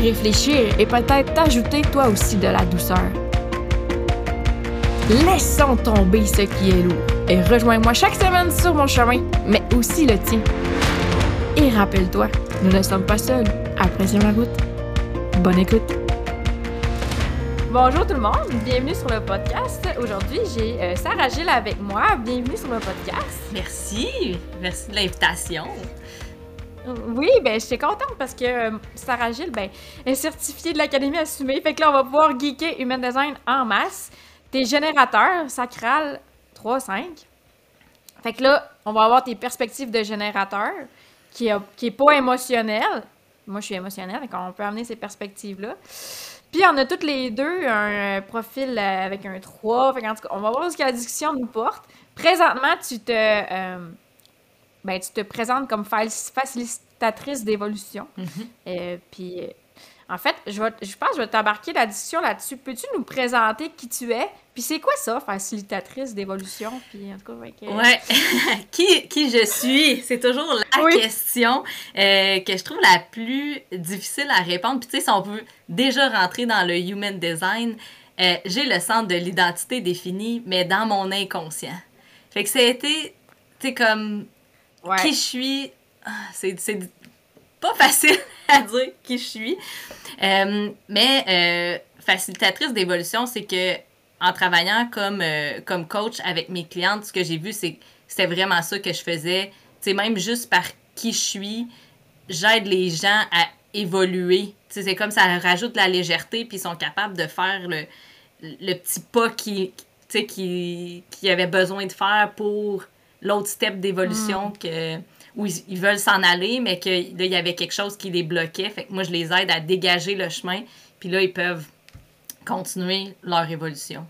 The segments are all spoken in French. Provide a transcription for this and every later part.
réfléchir et peut-être t'ajouter toi aussi de la douceur. Laissons tomber ce qui est lourd et rejoins-moi chaque semaine sur mon chemin, mais aussi le tien. Et rappelle-toi, nous ne sommes pas seuls. Apprécions la route. Bonne écoute. Bonjour tout le monde, bienvenue sur le podcast. Aujourd'hui, j'ai euh, Sarah Gilles avec moi. Bienvenue sur le podcast. Merci, merci de l'invitation. Oui, ben je suis contente parce que euh, Sarah Gilles, ben, est certifiée de l'Académie Assumée. Fait que là, on va pouvoir geeker Human Design en masse. T'es générateur sacral 3-5. Fait que là, on va avoir tes perspectives de générateur qui est, qui est pas émotionnel. Moi, je suis émotionnelle, donc on peut amener ces perspectives-là. Puis on a toutes les deux un euh, profil euh, avec un 3. Fait en tout cas, on va voir ce que la discussion nous porte. Présentement, tu te, ben, tu te présentes comme facilitatrice d'évolution. Mm-hmm. puis en fait, je, vais, je pense que je vais t'embarquer la discussion là-dessus. Peux-tu nous présenter qui tu es? Puis c'est quoi ça, facilitatrice d'évolution? Puis en tout cas, Ouais. qui, qui je suis? C'est toujours la question euh, que je trouve la plus difficile à répondre. Puis tu sais, si on veut déjà rentrer dans le human design, euh, j'ai le centre de l'identité défini, mais dans mon inconscient. Fait que ça a été, tu sais, comme qui je suis? Ah, c'est pas facile à dire qui je suis. Euh, mais euh, facilitatrice d'évolution, c'est que en travaillant comme, euh, comme coach avec mes clientes, ce que j'ai vu, c'est c'était vraiment ça que je faisais. Tu même juste par qui je suis, j'aide les gens à évoluer. Tu c'est comme ça rajoute la légèreté, puis ils sont capables de faire le, le petit pas qui, qui, qui avait besoin de faire pour l'autre step d'évolution mm. que où ils, veulent s'en aller, mais qu'il y avait quelque chose qui les bloquait. Fait que moi, je les aide à dégager le chemin, puis là, ils peuvent continuer leur évolution.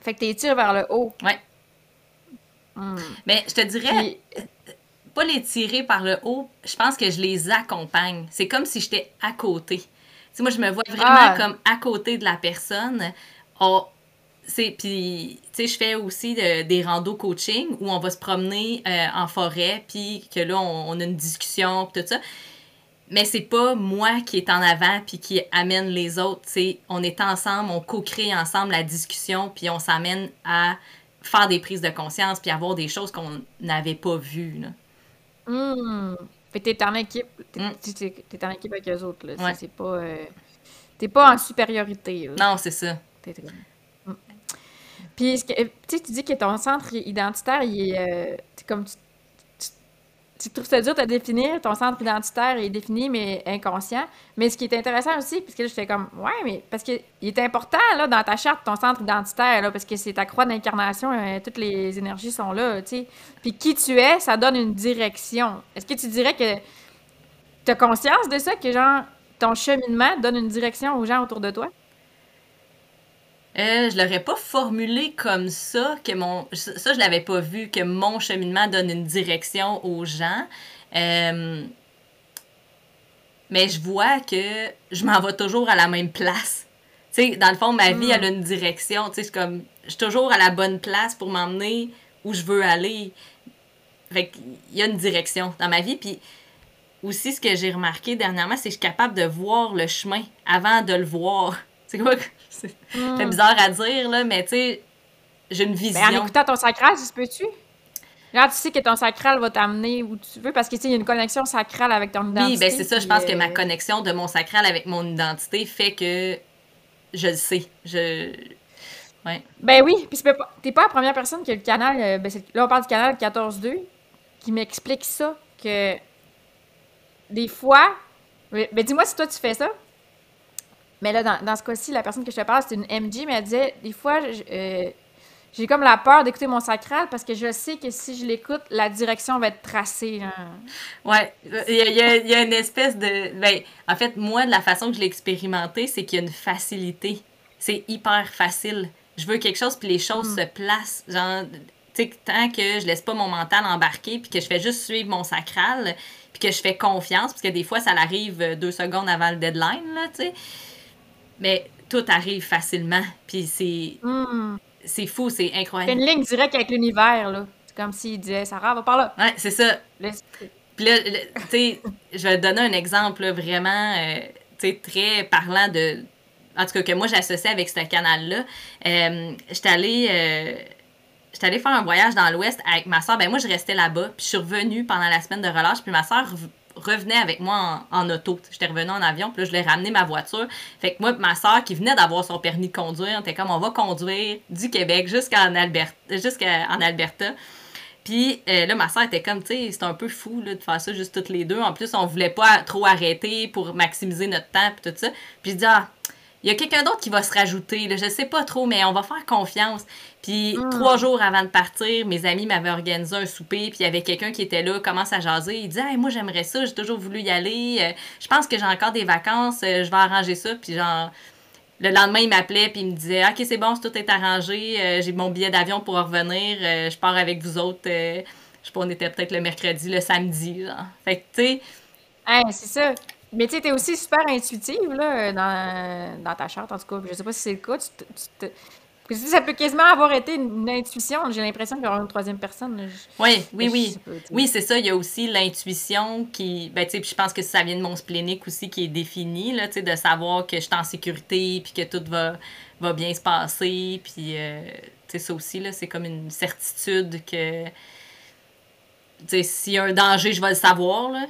Fait que tu tires vers le haut. Ouais. Hmm. Mais je te dirais, pas les tirer par le haut, je pense que je les accompagne. C'est comme si j'étais à côté. sais, moi, je me vois vraiment ah. comme à côté de la personne. Oh, puis tu sais je fais aussi des randos coaching où on va se promener euh, en forêt puis que là on, a une discussion tout ça. Mais c'est pas moi qui est en avant puis qui amène les autres c'est on est ensemble on co-crée ensemble la discussion puis on s'amène à faire des prises de conscience puis avoir des choses qu'on n'avait pas vues là. Mmh. Fait t'es en équipe t'es, mmh. en équipe avec eux autres là. C'est pas euh, t'es pas en supériorité non c'est ça puis, tu dis que ton centre identitaire, il est. Euh, comme tu, trouves ça dur de définir, ton centre identitaire est défini, mais inconscient. Mais ce qui est intéressant aussi, puisque là, j'étais comme, ouais, mais parce qu'il est important, là, dans ta charte, ton centre identitaire, là, parce que c'est ta croix d'incarnation, euh, toutes les énergies sont là, tu sais. Puis qui tu es, ça donne une direction. Est-ce que tu dirais que tu as conscience de ça, que, genre, ton cheminement donne une direction aux gens autour de toi? Euh, je l'aurais pas formulé comme ça, que mon. Ça, je l'avais pas vu, que mon cheminement donne une direction aux gens. Euh, mais je vois que je m'en vais toujours à la même place. Tu sais, dans le fond, ma vie, elle a une direction. Tu sais, comme. Je suis toujours à la bonne place pour m'emmener où je veux aller. Fait il y a une direction dans ma vie. Puis aussi, ce que j'ai remarqué dernièrement, c'est que je suis capable de voir le chemin avant de le voir. C'est quoi? C'est hmm. bizarre à dire, là, mais tu sais, j'ai une vision. Ben, en écoutant ton sacral, tu peux-tu? Là, tu sais que ton sacral va t'amener où tu veux parce que il y a une connexion sacrale avec ton identité. Oui, ben c'est ça. Je pense que ma connexion de mon sacral avec mon identité fait que je le sais. Je. Ouais. Ben oui, puis t'es pas la première personne qui a le canal. Euh, ben là, on parle du canal 14.2 qui m'explique ça. Que des fois. Ben dis-moi si toi tu fais ça. Mais là, dans, ce cas-ci, la personne que je te parle, c'est une MG, mais elle disait des fois, euh, j'ai comme la peur d'écouter mon sacral parce que je sais que si je l'écoute, la direction va être tracée. Ouais, il y, a, une espèce de. Ben, en fait, moi, de la façon que je l'ai expérimenté, c'est qu'il y a une facilité. C'est hyper facile. Je veux quelque chose, puis les choses mm. se placent. Genre, tu sais, tant que je laisse pas mon mental embarquer, puis que je fais juste suivre mon sacral, puis que je fais confiance, parce que des fois, ça arrive deux secondes avant le deadline, là, tu sais. Mais tout arrive facilement, puis c'est. Mm c'est fou, c'est incroyable. C'est une ligne directe avec l'univers, là. C'est comme s'il disait, Sarah, va par là. Ouais, c'est ça. Puis là, tu sais, je vais te donner un exemple vraiment, euh, tu sais, très parlant de. En tout cas, que moi, j'associe avec ce canal-là. Euh, j'étais allée. Euh, j'étais allée faire un voyage dans l'Ouest avec ma soeur. Ben moi, je restais là-bas. Puis je suis revenue pendant la semaine de relâche. Puis ma soeur revenait avec moi en, auto. J'étais revenue en avion, puis là, je l'ai ramené ma voiture. Fait que moi, ma soeur, qui venait d'avoir son permis de conduire, était comme, on va conduire du Québec jusqu'en Alberta. Alberta. Puis euh, là, ma soeur était comme, tu sais, c'est un peu fou de faire ça juste toutes les deux. En plus, on voulait pas trop arrêter pour maximiser notre temps, puis tout ça. Puis je dis, ah, il y a quelqu'un d'autre qui va se rajouter. Là, je sais pas trop, mais on va faire confiance. Puis hmm. trois jours avant de partir, mes amis m'avaient organisé un souper, puis il y avait quelqu'un qui était là, commence à jaser. Il dit hey, Moi, j'aimerais ça, j'ai toujours voulu y aller. Euh, je pense que j'ai encore des vacances, euh, je vais arranger ça. Puis genre. Le lendemain, il m'appelait puis il me disait OK, c'est bon, tout est arrangé, euh, j'ai mon billet d'avion pour revenir, je pars avec vous autres. je sais pas, on était peut-être le mercredi, le samedi. Genre. Fait que, tu sais. c'est ça. Mais tu es aussi super intuitive là, dans, dans, ta charte, en tout cas. Je sais pas si c'est le cas. Tu, ça peut quasiment avoir été une, intuition. J'ai l'impression qu'il y aura une troisième personne. oui, oui, oui. oui, c'est ça. Il y a aussi l'intuition qui. Ben, je pense que ça vient de mon splénique aussi qui est défini, là, de savoir que je suis en sécurité puis que tout va, va bien se passer. Puis, euh, ça aussi, c'est comme une certitude que. S'il y a un danger, je vais le savoir. Là.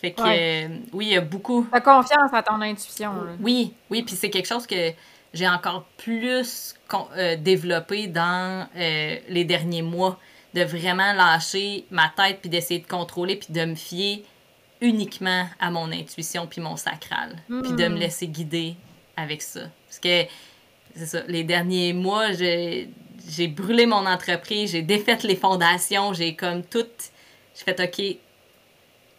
Fait que, euh, oui, il y a beaucoup. T'as confiance à ton intuition. Oui, oui, puis c'est quelque chose que j'ai encore plus euh, développé dans euh, les derniers mois. De vraiment lâcher ma tête, puis d'essayer de contrôler, puis de me fier uniquement à mon intuition, puis mon sacral. Puis de me hmm. laisser guider avec ça. Parce que, c'est ça, les derniers mois, j'ai brûlé mon entreprise, j'ai défait les fondations, j'ai comme tout. J'ai fait, OK,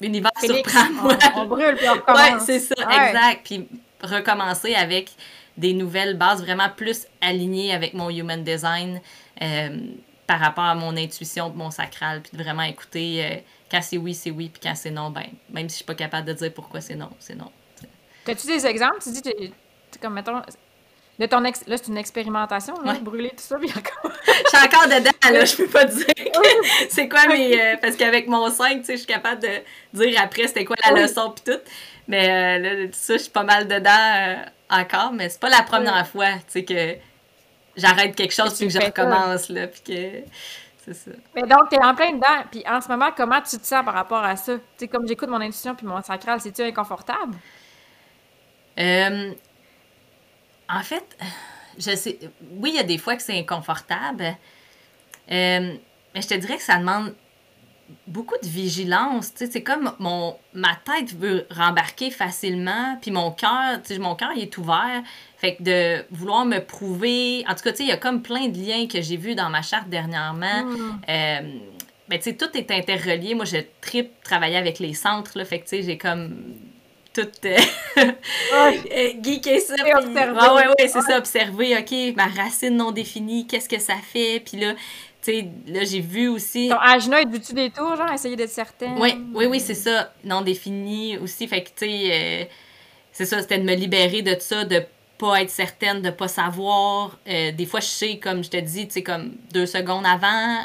l'univers surprend-moi. On, brûle puis on recommence. ouais, c'est ça, exact. Puis recommencer avec des nouvelles bases vraiment plus alignées avec mon human design euh, par rapport à mon intuition, mon sacral, puis de vraiment écouter euh, quand c'est oui, c'est oui, puis quand c'est non, ben, même si je suis pas capable de dire pourquoi c'est non, c'est non. As-tu des exemples? Tu dis, comme, mettons, de ton ex... Là, c'est une expérimentation, là, brûler tout ça, puis encore... je suis encore dedans, là, je peux pas dire c'est quoi mes... Euh, parce qu'avec mon 5, tu sais, je suis capable de dire après c'était quoi la leçon, puis tout. Mais euh, là, tout ça, je suis pas mal dedans euh, encore, mais c'est pas la première fois, tu sais, que j'arrête quelque chose, puis que je recommence, là, puis que... C'est ça. Mais donc, t'es en plein dedans, puis en ce moment, comment tu te sens par rapport à ça? Tu sais, comme j'écoute mon intuition puis mon sacral, c'est-tu inconfortable? Euh, en fait, je sais. Oui, il y a des fois que c'est inconfortable. Euh, mais je te dirais que ça demande beaucoup de vigilance. C'est comme mon ma tête veut rembarquer facilement, puis mon cœur, mon cœur est ouvert. Fait que de vouloir me prouver. En tout cas, il y a comme plein de liens que j'ai vus dans ma charte dernièrement. Mm. Euh, ben, tu sais, tout est interrelié. Moi, je tripe travailler avec les centres, là. Fait que, tu sais, j'ai comme tout euh, geeker ça. Puis... Ah ouais, ouais, c'est ça, observer, OK, ma racine non définie, qu'est-ce que ça fait? Puis là, tu sais, là, j'ai vu aussi... Ton Agena, es-tu des tours, genre, essayer d'être certaine? Oui, oui, oui, c'est ça, non défini aussi. Fait que, tu sais, euh, c'est ça, c'était de me libérer de ça, de pas être certaine, de pas savoir. Euh, des fois, je sais, comme je te dis, tu sais, comme deux secondes avant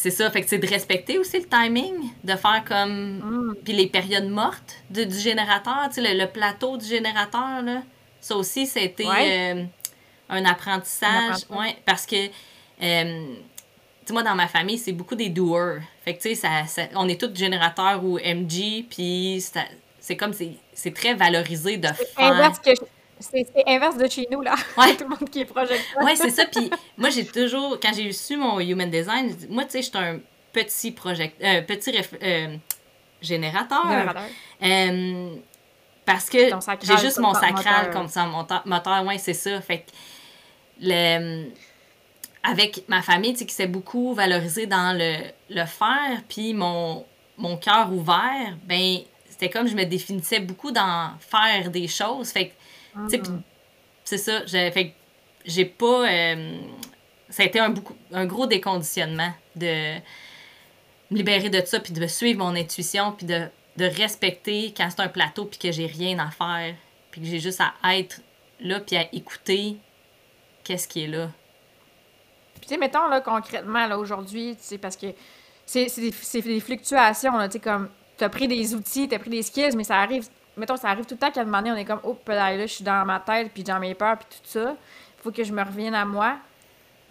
c'est ça, fait que c'est de respecter aussi le timing, de faire comme. Mm. Puis les périodes mortes du générateur, tu sais, le, plateau du générateur, là. Ça aussi, c'était euh, un apprentissage. Ouais, parce que. Euh, tu moi, dans ma famille, c'est beaucoup des doers. Fait que, tu sais, ça, on est tous générateurs ou MG, puis c'est comme, c'est très valorisé de faire. C'est inverse de chez nous, là. Ouais. Tout le monde qui est projecteur. Oui, c'est ça. Puis moi, j'ai toujours, quand j'ai su mon Human Design, moi, tu sais, j'étais un petit project, euh, petit euh, générateur. générateur. Euh, parce que j'ai juste mon sacral comme ça, mon moteur, ouais, c'est ça. Fait le, avec ma famille, tu sais, qui s'est beaucoup valorisée dans le, le faire, puis mon, mon cœur ouvert, ben c'était comme je me définissais beaucoup dans faire des choses. Fait que, Mm. c'est ça. J'ai, fait que j'ai pas. euh, ça a été un, beaucoup, un gros déconditionnement de me libérer de ça, puis de suivre mon intuition, puis de, de respecter quand c'est un plateau, puis que j'ai rien à faire, puis que j'ai juste à être là, puis à écouter qu'est-ce qui est là. Puis, tu sais, mettons, là, concrètement, là, aujourd'hui, tu sais, parce que c'est des, des fluctuations, là, tu sais, comme, t'as pris des outils, t'as pris des skills, mais ça arrive, mettons, ça arrive tout le temps qu'à un moment donné, on est comme, oh, là, là, je suis dans ma tête, puis dans mes peurs, puis tout ça. Faut que je me revienne à moi.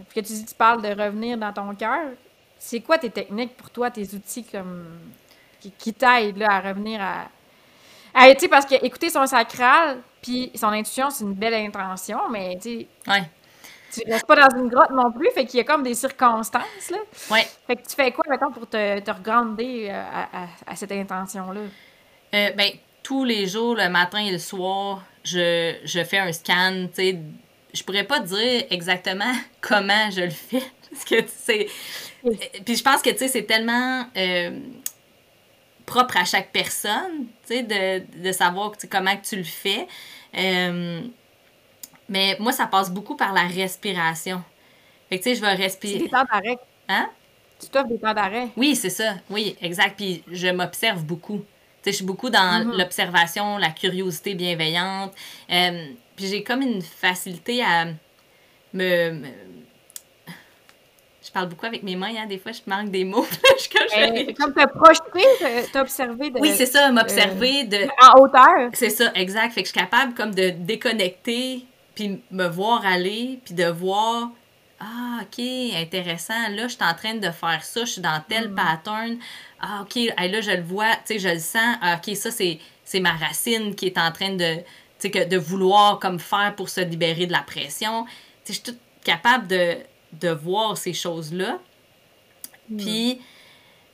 Puis que tu dis, tu parles de revenir dans ton cœur. C'est quoi tes techniques pour toi, tes outils, comme, qui, qui t'aident, à revenir à... à tu sais, parce que écouter son sacral, puis son intuition, c'est une belle intention, mais, tu sais, Ouais. tu restes pas dans une grotte non plus, fait qu'il y a comme des circonstances, là. Ouais. Fait que tu fais quoi, mettons, pour te, te regrander euh, à, à- à cette intention-là? Euh, ben, tous les jours, le matin et le soir, je, je fais un scan, tu sais. Je pourrais pas dire exactement comment je le fais. Parce que, tu sais. euh, Puis je pense que, tu sais, c'est tellement euh, propre à chaque personne, tu sais, de, de savoir comment que tu le fais. Euh, mais moi, ça passe beaucoup par la respiration. Fait que, tu sais, je vais C'est respirer. des temps d'arrêt. Hein? Tu t'offres des temps d'arrêt. Oui, c'est ça. Oui, exact. Puis je m'observe beaucoup. Je suis beaucoup dans Mhm. l'observation, la curiosité bienveillante. Euh, puis j'ai comme une facilité à me, me- Je parle beaucoup avec mes mains, hein. Des fois, je manque des mots. Je suis comme- te projeter, te- t'observer de, Oui, c'est ça, m'observer de... en hauteur. C'est ça, exact. Fait que je suis capable comme de déconnecter, puis me voir aller, puis de voir, ah, ok, intéressant, là, je suis en train de faire ça, je suis dans tel pattern. Ah, ok, hey, là, je le vois, tu sais, je le sens. Ah, ok, ça, c'est, c'est ma racine qui est en train de, tu sais, que- de vouloir comme faire pour se libérer de la pression. Tu sais, je suis toute capable de, de voir ces choses-là. Puis,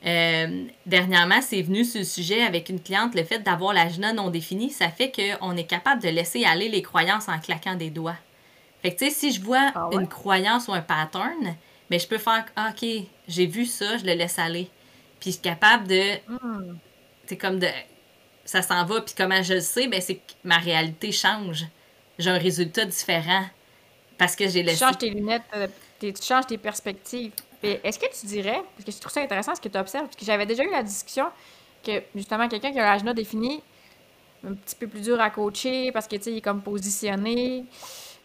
euh, dernièrement, c'est venu sur le sujet avec une cliente, le fait d'avoir l'agenda non défini, ça fait qu'on est capable de laisser aller les croyances en claquant des doigts. Fait que, tu sais, si je vois Ah ouais? une croyance ou un pattern, mais je peux faire, ah, OK, j'ai vu ça, je le laisse aller. Puis, je suis capable de, c'est comme de, ça s'en va, puis comment je le sais, ben, c'est que ma réalité change. J'ai un résultat différent parce que j'ai Tu laissé. changes tes lunettes, euh, tu changes tes perspectives. Est-ce que tu dirais, parce que je trouve ça intéressant ce que tu observes, parce que j'avais déjà eu la discussion que justement quelqu'un qui a l'agenda défini, un petit peu plus dur à coacher parce que tu sais, il est comme positionné.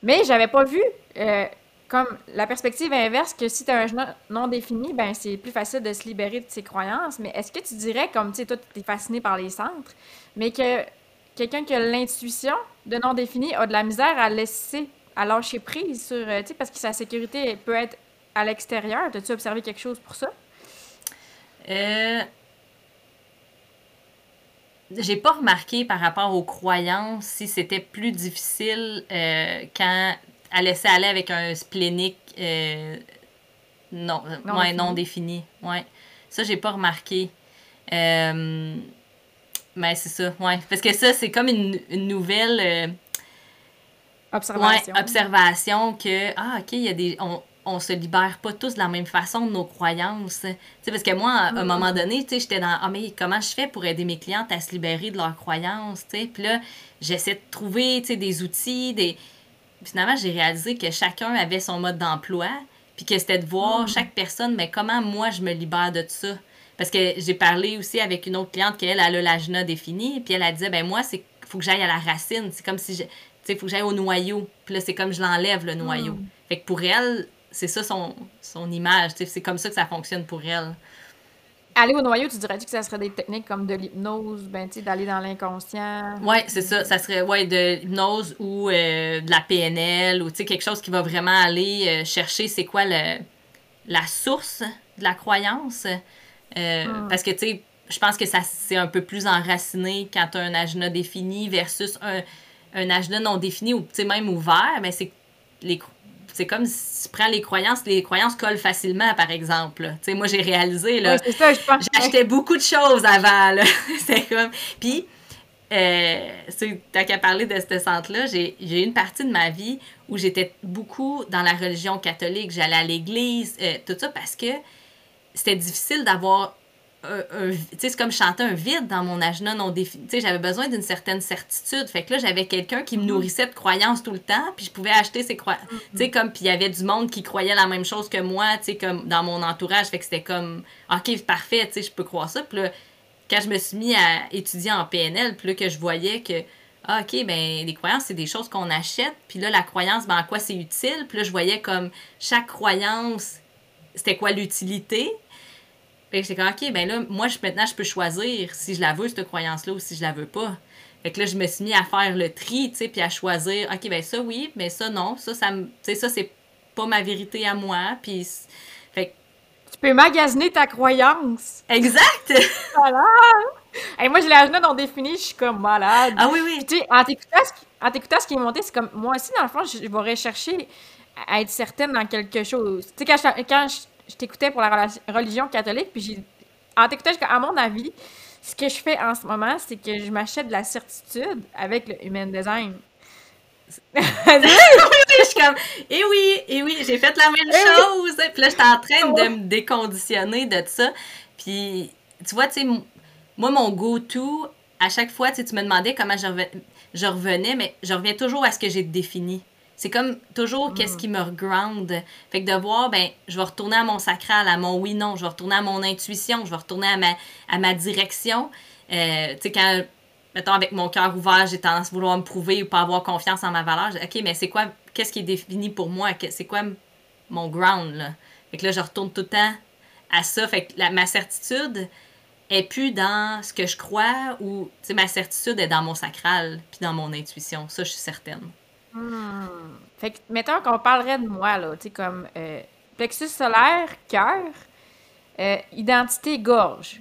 Mais j'avais pas vu euh, comme la perspective inverse que si tu as un non défini, ben c'est plus facile de se libérer de ses croyances. Mais est-ce que tu dirais, comme tu sais, toi, tu es fasciné par les centres, mais que quelqu'un qui a l'intuition de non défini a de la misère à laisser, à lâcher prise sur, euh, tu sais, parce que sa sécurité peut être à l'extérieur. As-tu observé quelque chose pour ça? Euh, J'ai pas remarqué par rapport aux croyances si c'était plus difficile euh, quand à laisser aller avec un splénique euh, non, Non ouais, défini. non défini. Ouais. Ça, j'ai pas remarqué. Euh, mais c'est ça, ouais. Parce que ça, c'est comme une, une nouvelle. Observation. Ouais, observation que, ah, OK, il y a des. On, on se libère pas tous de la même façon de nos croyances. Parce que moi, à un moment donné, j'étais dans, ah, mais comment je fais pour aider mes clientes à se libérer de leurs croyances? Puis là, j'essaie de trouver, des outils, des. Finalement, j'ai réalisé que chacun avait son mode d'emploi, puis que c'était de voir Mm. chaque personne, mais comment moi je me libère de ça? Parce que j'ai parlé aussi avec une autre cliente qu'elle, elle a l'agenda défini, puis elle a dit, ben moi, c'est faut que j'aille à la racine. C'est comme si, je, tu sais, faut que j'aille au noyau. Puis là, c'est comme je l'enlève, le noyau. Mm. Fait que pour elle, c'est ça son, son image. C'est comme ça que ça fonctionne pour elle. Aller au noyau, tu dirais-tu que ça serait des techniques comme de l'hypnose, ben, d'aller dans l'inconscient? Ouais, c'est ça. Ça serait ouais, de l'hypnose ou euh, de la PNL ou quelque chose qui va vraiment aller euh, chercher c'est quoi le, la source de la croyance. Euh, Mm. Parce que, tu sais, je pense que ça c'est un peu plus enraciné quand tu as un agenda défini versus un, un agenda non défini ou même ouvert. Mais c'est les c'est comme si tu prends les croyances, les croyances collent facilement, par exemple. Tu sais, moi, j'ai réalisé, là, Ouais, c'est ça, je pense. J'achetais beaucoup de choses avant, là. C'était comme... Puis, euh, t'as qu'à parler de ce centre-là, j'ai eu une partie de ma vie où j'étais beaucoup dans la religion catholique, j'allais à l'église, euh, tout ça parce que c'était difficile d'avoir un, sais, c'est comme chanter un vide dans mon agenda non défini. J'avais besoin d'une certaine certitude. Fait que là, j'avais quelqu'un qui me nourrissait de croyances tout le temps, puis je pouvais acheter ces croyances. Tu sais, mm-hmm. comme, puis il y avait du monde qui croyait la même chose que moi, tu sais, comme dans mon entourage. Fait que c'était comme, OK, parfait, tu sais, je peux croire ça. Puis là, quand je me suis mis à étudier en PNL, puis là, que je voyais que, ah, OK, ben les croyances, c'est des choses qu'on achète. Puis là, la croyance, ben, en quoi c'est utile? Puis là, je voyais comme chaque croyance, c'était quoi l'utilité? Fait que j'étais comme, OK, ben là, moi, je, maintenant, je peux choisir si je la veux, cette croyance-là, ou si je la veux pas. Fait que là, je me suis mis à faire le tri, tu sais, puis à choisir, OK, ben ça, oui, mais ça, non. Ça, ça Tu sais, ça, c'est pas ma vérité à moi. Puis. Fait Tu peux magasiner ta croyance. Exact! voilà! Et moi, je l'ai ajouté dans défini, je suis comme malade. Ah oui, oui. tu sais, en t'écoutant ce, qui est monté, c'est comme, moi aussi, dans le fond, je, vais rechercher à être certaine dans quelque chose. Tu sais, quand je, quand je je t'écoutais pour la religion catholique, puis j'ai, en t'écoutant, à mon avis, ce que je fais en ce moment, c'est que je m'achète de la certitude avec le human design. oui, je suis comme, eh oui, eh oui, j'ai fait la même eh chose. Puis là, j'étais en train de me déconditionner de ça. Puis, tu vois, tu sais, moi, mon go-to, à chaque fois, tu me demandais comment je revenais, mais je reviens toujours à ce que j'ai défini. C'est comme toujours qu'est-ce mm. qui me ground. Fait que de voir, ben, je vais retourner à mon sacral, à mon oui-non, je vais retourner à mon intuition, je vais retourner à ma, à ma direction. Euh, tu sais, quand, mettons, avec mon cœur ouvert, j'ai tendance à vouloir me prouver ou pas avoir confiance en ma valeur, OK, mais c'est quoi, qu'est-ce qui est défini pour moi? C'est quoi mon ground, là? Fait que là, je retourne tout le temps à ça. Fait que la, ma certitude est plus dans ce que je crois ou, tu sais, ma certitude est dans mon sacral puis dans mon intuition. Ça, je suis certaine. Hmm. Fait que, mettons qu'on parlerait de moi, là, tu sais, comme euh, plexus solaire, cœur, euh, identité, gorge.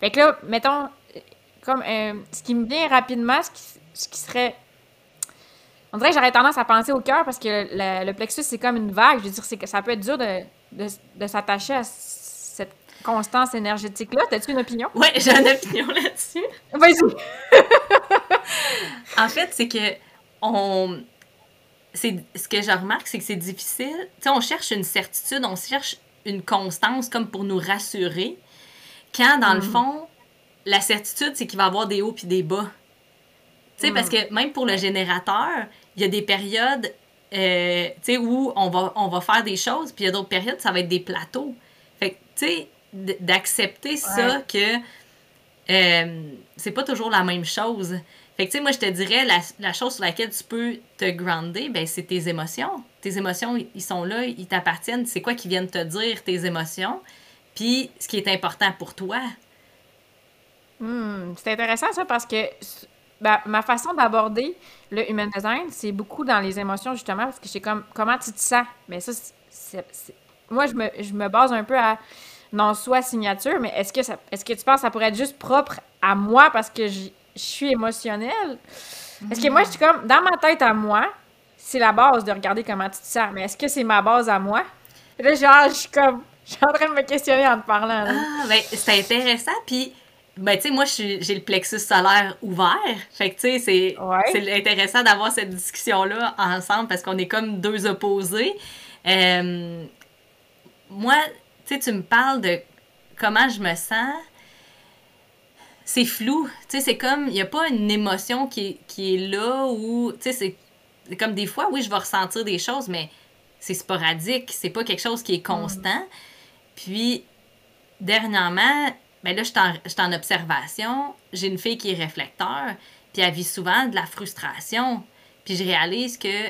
Fait que là, mettons, euh, comme ce qui me vient rapidement, ce qui, ce qui serait. On dirait que j'aurais tendance à penser au cœur parce que le, plexus, c'est comme une vague. Je veux dire, c'est que ça peut être dur de, de, s'attacher à cette constance énergétique-là. T'as-tu une opinion? Oui, j'ai une opinion là-dessus. Vas-y! en fait, c'est que on ce que je remarque, c'est que c'est difficile. Tu sais, on cherche une certitude, on cherche une constance comme pour nous rassurer. Quand, dans le mm. fond, la certitude, c'est qu'il va y avoir des hauts puis des bas. Tu sais, parce mm. que même pour le générateur, il y a des périodes euh, tu sais, où on va, on va faire des choses, puis il y a d'autres périodes, ça va être des plateaux. Fait que, tu sais, d'accepter ça que euh, c'est pas toujours la même chose. Fait que, tu sais, moi, je te dirais, la, chose sur laquelle tu peux te grounder, ben, c'est tes émotions. Tes émotions, ils sont là, ils t'appartiennent. C'est quoi qui viennent te dire, tes émotions? Puis, ce qui est important pour toi. Hmm, c'est intéressant, ça, parce que ben, ma façon d'aborder le human design, c'est beaucoup dans les émotions, justement, parce que c'est comme, comment tu te sens? Mais ça, c'est... Moi, je me, je me base un peu à non soit signature, mais est-ce que, ça, est-ce que tu penses que ça pourrait être juste propre à moi parce que je suis émotionnelle. Parce que moi, je suis comme, dans ma tête à moi, c'est la base de regarder comment tu te sens. Mais est-ce que c'est ma base à moi? là, genre, je suis comme, je suis en train de me questionner en te parlant. Ah, ben, c'est intéressant. Puis, ben, tu sais, moi, j'ai le plexus solaire ouvert. Fait que, tu sais, c'est intéressant d'avoir cette discussion-là ensemble parce qu'on est comme deux opposés. Euh, moi, tu sais, tu me parles de comment je me sens c'est flou. Tu sais, c'est comme, il n'y a pas une émotion qui est, là où, tu sais, c'est comme des fois, oui, je vais ressentir des choses, mais c'est sporadique, c'est pas quelque chose qui est constant. Puis, dernièrement, ben là, je suis en, observation, j'ai une fille qui est réflecteur, puis elle vit souvent de la frustration. Puis je réalise que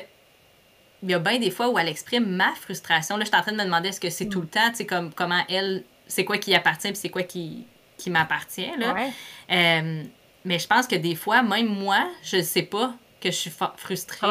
il y a bien des fois où elle exprime ma frustration. Là, je suis en train de me demander est-ce que c'est tout le temps, tu sais, comme comment elle, c'est quoi qui appartient, puis c'est quoi qui, qui m'appartient. Là. Euh, mais je pense que des fois, même moi, je sais pas que je suis frustrée.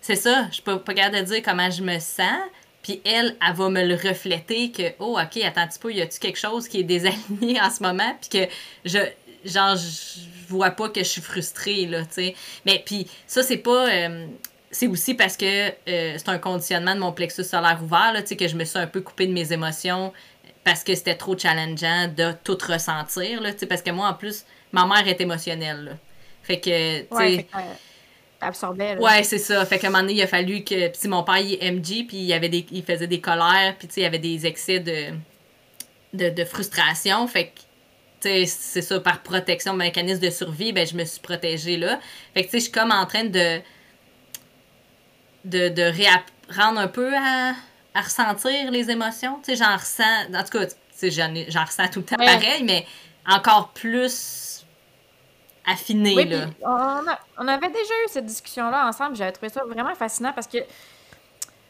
C'est ça, je peux pas garder de dire comment je me sens. Puis elle, elle va me le refléter que, oh, OK, attends un petit peu, y a-tu quelque chose qui est désaligné en ce moment? Puis que je, genre, je vois pas que je suis frustrée, là, tu sais. Mais puis ça, c'est pas. Euh, c'est aussi parce que euh, c'est un conditionnement de mon plexus solaire ouvert, là, tu sais, que je me suis un peu coupée de mes émotions parce que c'était trop challengeant de tout ressentir, là, parce que moi, en plus, ma mère est émotionnelle. Fait que, tu sais... absorbait. Ouais, c'est ça. Fait qu'à un moment donné, il a fallu que. Puis mon père, il est MG, puis il, avait des... il faisait des colères, puis tu sais, il y avait des excès de, de, de frustration. Fait que c'est ça, par protection, mécanisme de survie, ben, je me suis protégée là. Fait que, tu sais, je suis comme en train de, de, de réapprendre un peu à, à ressentir les émotions. Tu sais, j'en ressens, en tout cas, j'en ressens tout le temps pareil, mais encore plus affiné, là. On, on, avait déjà eu cette discussion-là ensemble, j'avais trouvé ça vraiment fascinant parce que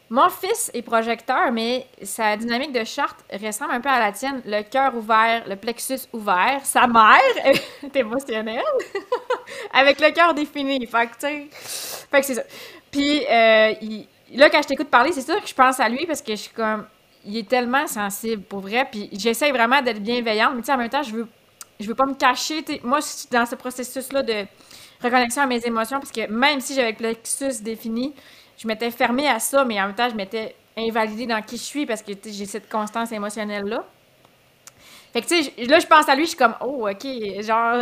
mon fils est projecteur, mais sa dynamique de charte ressemble un peu à la tienne. Le cœur ouvert, le plexus ouvert. Sa mère est émotionnelle, avec le cœur défini. Fait que, fait que c'est ça. Puis, euh, là, quand je t'écoute parler, c'est sûr que je pense à lui parce que je suis comme. Il est tellement sensible, pour vrai. Puis, j'essaie vraiment d'être bienveillante, mais tu sais, en même temps, je veux, je veux pas me cacher. Moi, je suis dans ce processus-là de reconnexion à mes émotions parce que même si j'avais le plexus défini, je m'étais fermée à ça, mais en même temps, je m'étais invalidée dans qui je suis parce que j'ai cette constance émotionnelle-là. Fait que, tu sais, là, je pense à lui, je suis comme, oh, OK, genre,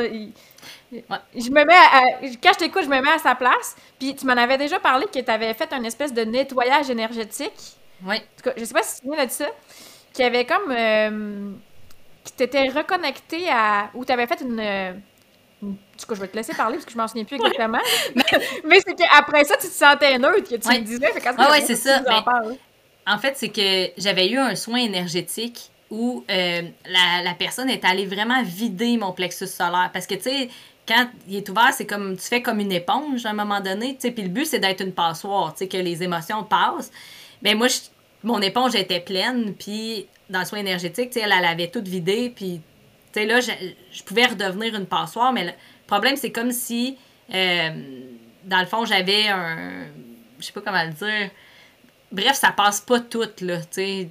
je me mets à, quand je t'écoute, je me mets à sa place. Puis tu m'en avais déjà parlé que tu avais fait une espèce de nettoyage énergétique. Oui. En tout cas, je sais pas si tu te souviens de ça. Qui avait comme. Euh, qui t'était reconnecté à. Ou tu avais fait une du coup, je vais te laisser parler parce que je m'en souviens plus exactement. mais c'est qu'après ça, tu te sentais neutre, que tu me disais. ah ouais, c'est ça. en fait, c'est que j'avais eu un soin énergétique où euh, la, personne est allée vraiment vider mon plexus solaire. Parce que, tu sais, quand il est ouvert, c'est comme tu fais comme une éponge à un moment donné. Puis le but, c'est d'être une passoire, tu sais, que les émotions passent. Mais moi, mon éponge était pleine, puis dans le soin énergétique, tu sais, elle, avait tout vidé, puis tu sais, là, je, pouvais redevenir une passoire, mais le problème, c'est comme si, euh, dans le fond, j'avais un. Je sais pas comment le dire. Bref, ça passe pas tout, là. Tu sais,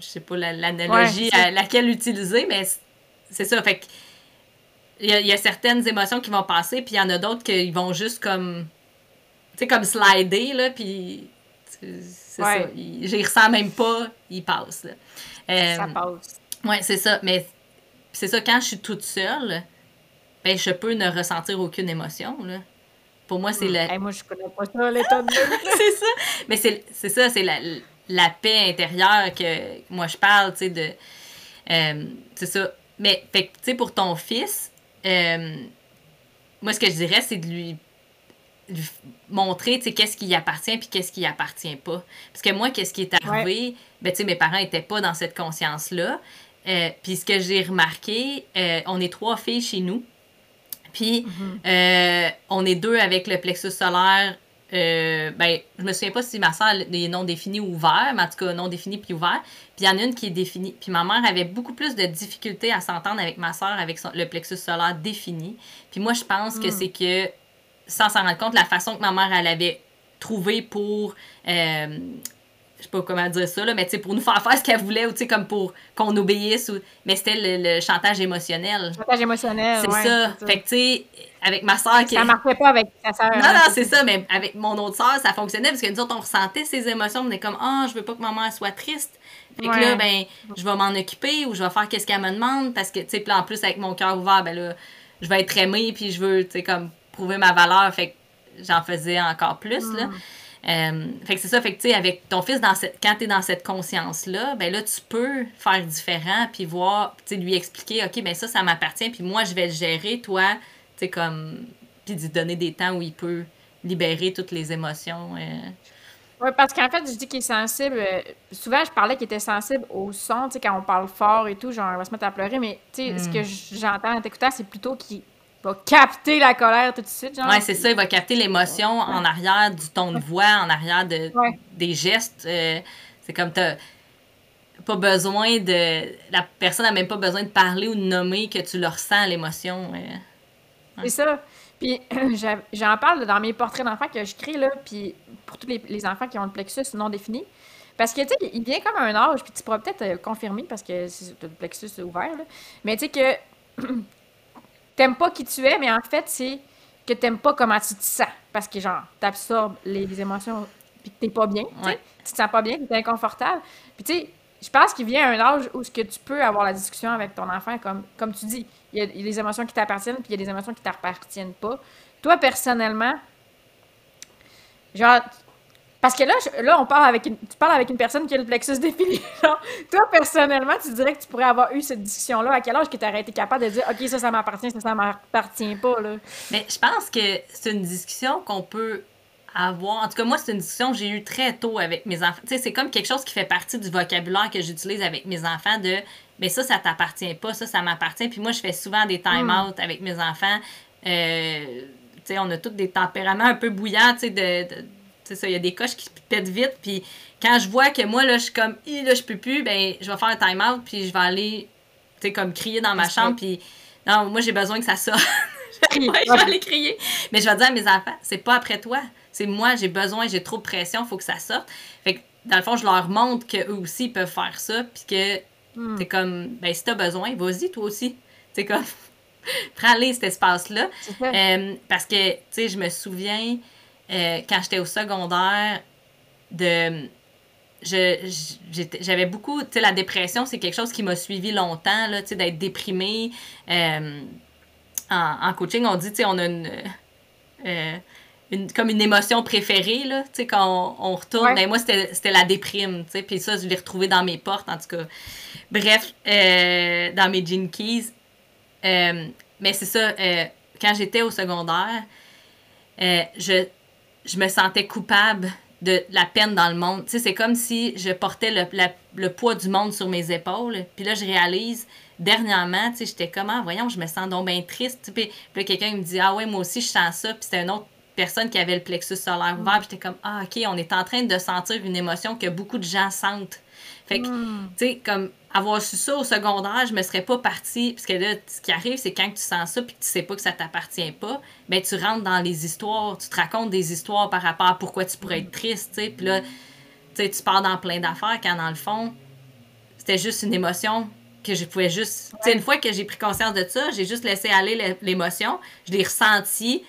je sais pas l'analogie à laquelle utiliser, mais c'est ça. Fait que. Il y, a certaines émotions qui vont passer, puis il y en a d'autres qui vont juste comme. Tu sais, comme slider, là, puis. C'est ça. J'y ressens même pas, ils passent, là. ça euh, passe. Ouais, c'est ça. Mais c'est ça, quand je suis toute seule, ben, je peux ne ressentir aucune émotion. Là. Pour moi, c'est la. moi, je connais pas ça, l'état de C'est ça. Mais c'est ça, c'est la, la, paix intérieure que moi je parle, tu sais, de. Euh, c'est ça. Mais, fait tu sais, pour ton fils, euh, moi, ce que je dirais, c'est de lui, montrer, tu sais, qu'est-ce qui y appartient puis qu'est-ce qui y appartient pas. Parce que moi, qu'est-ce qui est arrivé, ben, tu sais, mes parents étaient pas dans cette conscience-là. Euh, puis ce que j'ai remarqué, on est trois filles chez nous. Puis mhm. euh, on est deux avec le plexus solaire. Ben, je me souviens pas si ma soeur est non défini ou ouvert, mais en tout cas non défini puis ouvert. Puis il y en a une qui est définie. Puis ma mère avait beaucoup plus de difficultés à s'entendre avec ma soeur avec le plexus solaire défini. Puis moi, je pense que mm. c'est que, sans s'en rendre compte, la façon que ma mère, elle avait trouvé pour je sais pas comment dire ça, là, mais pour nous faire faire ce qu'elle voulait, ou comme pour qu'on obéisse. Ou... Mais c'était le, chantage émotionnel. Chantage émotionnel, C'est ça. Fait que, tu sais, avec ma soeur qui. Ça marchait pas avec ta soeur. Non, non, c'est ça, mais avec mon autre soeur, ça fonctionnait parce que nous autres, on ressentait ces émotions, on est comme, ah, je veux pas que maman soit triste. Fait que là, ben, je vais m'en occuper ou je vais faire qu'est-ce qu'elle me demande parce que, tu sais, en plus, avec mon cœur ouvert, ben là, je vais être aimée puis je veux, tu sais, comme, prouver ma valeur. Fait que j'en faisais encore plus, là. Euh, fait que c'est ça, fait que tu sais, avec ton fils, dans cette, quand tu es dans cette conscience-là, ben là, tu peux faire différent, puis voir, tu sais, lui expliquer, OK, ben ça, ça m'appartient, puis moi, je vais le gérer, toi, tu sais, comme, puis lui donner des temps où il peut libérer toutes les émotions. Euh. Oui, parce qu'en fait, je dis qu'il est sensible. Euh, souvent, je parlais qu'il était sensible au son, tu sais, quand on parle fort et tout, genre, on va se mettre à pleurer, mais tu sais, ce que hmm. j'entends en t'écoutant, c'est plutôt qu'il va capter la colère tout de suite, genre. Ouais, c'est ça, il va capter l'émotion en arrière du ton de voix, en arrière de, des gestes. Euh, c'est comme t'as pas besoin de. La personne n'a même pas besoin de parler ou de nommer que tu le ressens, l'émotion. Euh. C'est ça. Puis j'en parle dans mes portraits d'enfants que je crée, là, puis pour tous les, enfants qui ont le plexus non défini. Parce que, tu sais, il vient comme un âge, puis tu pourras peut-être euh, confirmer parce que le plexus est ouvert, là. Mais tu sais que t'aimes pas qui tu es, mais en fait, c'est que t'aimes pas comment tu te sens. Parce que, genre, t'absorbes les, les émotions puis que t'es pas bien, tu te sens pas bien, t'es inconfortable. Puis, tu sais, je pense qu'il vient à un âge où ce que tu peux avoir la discussion avec ton enfant, comme, comme tu dis, il y, a, des émotions qui t'appartiennent, puis il y a des émotions qui t'appartiennent pas. Toi, personnellement, genre, parce que là, là on parle avec une, tu parles avec une personne qui a le plexus défini. toi, personnellement, tu dirais que tu pourrais avoir eu cette discussion-là. À quel âge que tu aurais été capable de dire, OK, ça, ça m'appartient, ça, ça m'appartient pas, là? Mais je pense que c'est une discussion qu'on peut avoir. En tout cas, moi, c'est une discussion que j'ai eue très tôt avec mes enfants. Tu sais, c'est comme quelque chose qui fait partie du vocabulaire que j'utilise avec mes enfants de mais ça, ça t'appartient pas, ça, ça m'appartient. Puis moi, je fais souvent des time-out hmm. avec mes enfants. Euh, tu sais, on a tous des tempéraments un peu bouillants, tu sais, de, c'est ça, il y a des coches qui pètent vite. Puis quand je vois que moi, là, je suis comme, là, je peux plus, ben, je vais faire un time-out, puis je vais aller, tu sais, comme crier dans ma chambre. Puis non, moi, j'ai besoin que ça sorte. je vais aller crier. Mais je vais dire à mes enfants, c'est pas après toi. C'est moi, j'ai besoin, j'ai trop de pression, il faut que ça sorte. Fait que, dans le fond, je leur montre qu'eux aussi ils peuvent faire ça, puis que hmm. t'es comme, ben si t'as besoin, vas-y toi aussi. C'est comme, prends-les cet espace-là. Euh, parce que, tu sais, je me souviens, euh, quand j'étais au secondaire, de j'avais beaucoup, tu sais, la dépression, c'est quelque chose qui m'a suivi longtemps, là, tu sais, d'être déprimée. Euh, en, coaching, on dit, tu sais, on a une, une, comme une émotion préférée, là, tu sais, quand on, retourne. Ben, moi, c'était la déprime, tu sais, puis ça, je l'ai retrouvé dans mes portes, en tout cas. Bref, euh, dans mes jean keys. Euh, mais c'est ça, euh, quand j'étais au secondaire, je, je me sentais coupable de la peine dans le monde. Tu c'est comme si je portais le, poids du monde sur mes épaules. Puis là, je réalise, dernièrement, tu j'étais comment, ah, voyons, je me sens donc bien triste. Puis, puis quelqu'un me dit, ah ouais, moi aussi, je sens ça. Puis c'était un autre personne qui avait le plexus solaire ouvert. Mm. J'étais comme, ah, OK, on est en train de sentir une émotion que beaucoup de gens sentent. Fait que, mm. tu sais, comme avoir su ça au secondaire, je me serais pas partie. Parce que là, ce qui arrive, c'est quand tu sens ça puis que tu sais pas que ça t'appartient pas, ben tu rentres dans les histoires, tu te racontes des histoires par rapport à pourquoi tu pourrais être triste, tu sais. Puis là, tu sais, tu pars dans plein d'affaires quand dans le fond, c'était juste une émotion que je pouvais juste. Tu sais, une fois que j'ai pris conscience de ça, j'ai juste laissé aller l'émotion, je l'ai ressenti,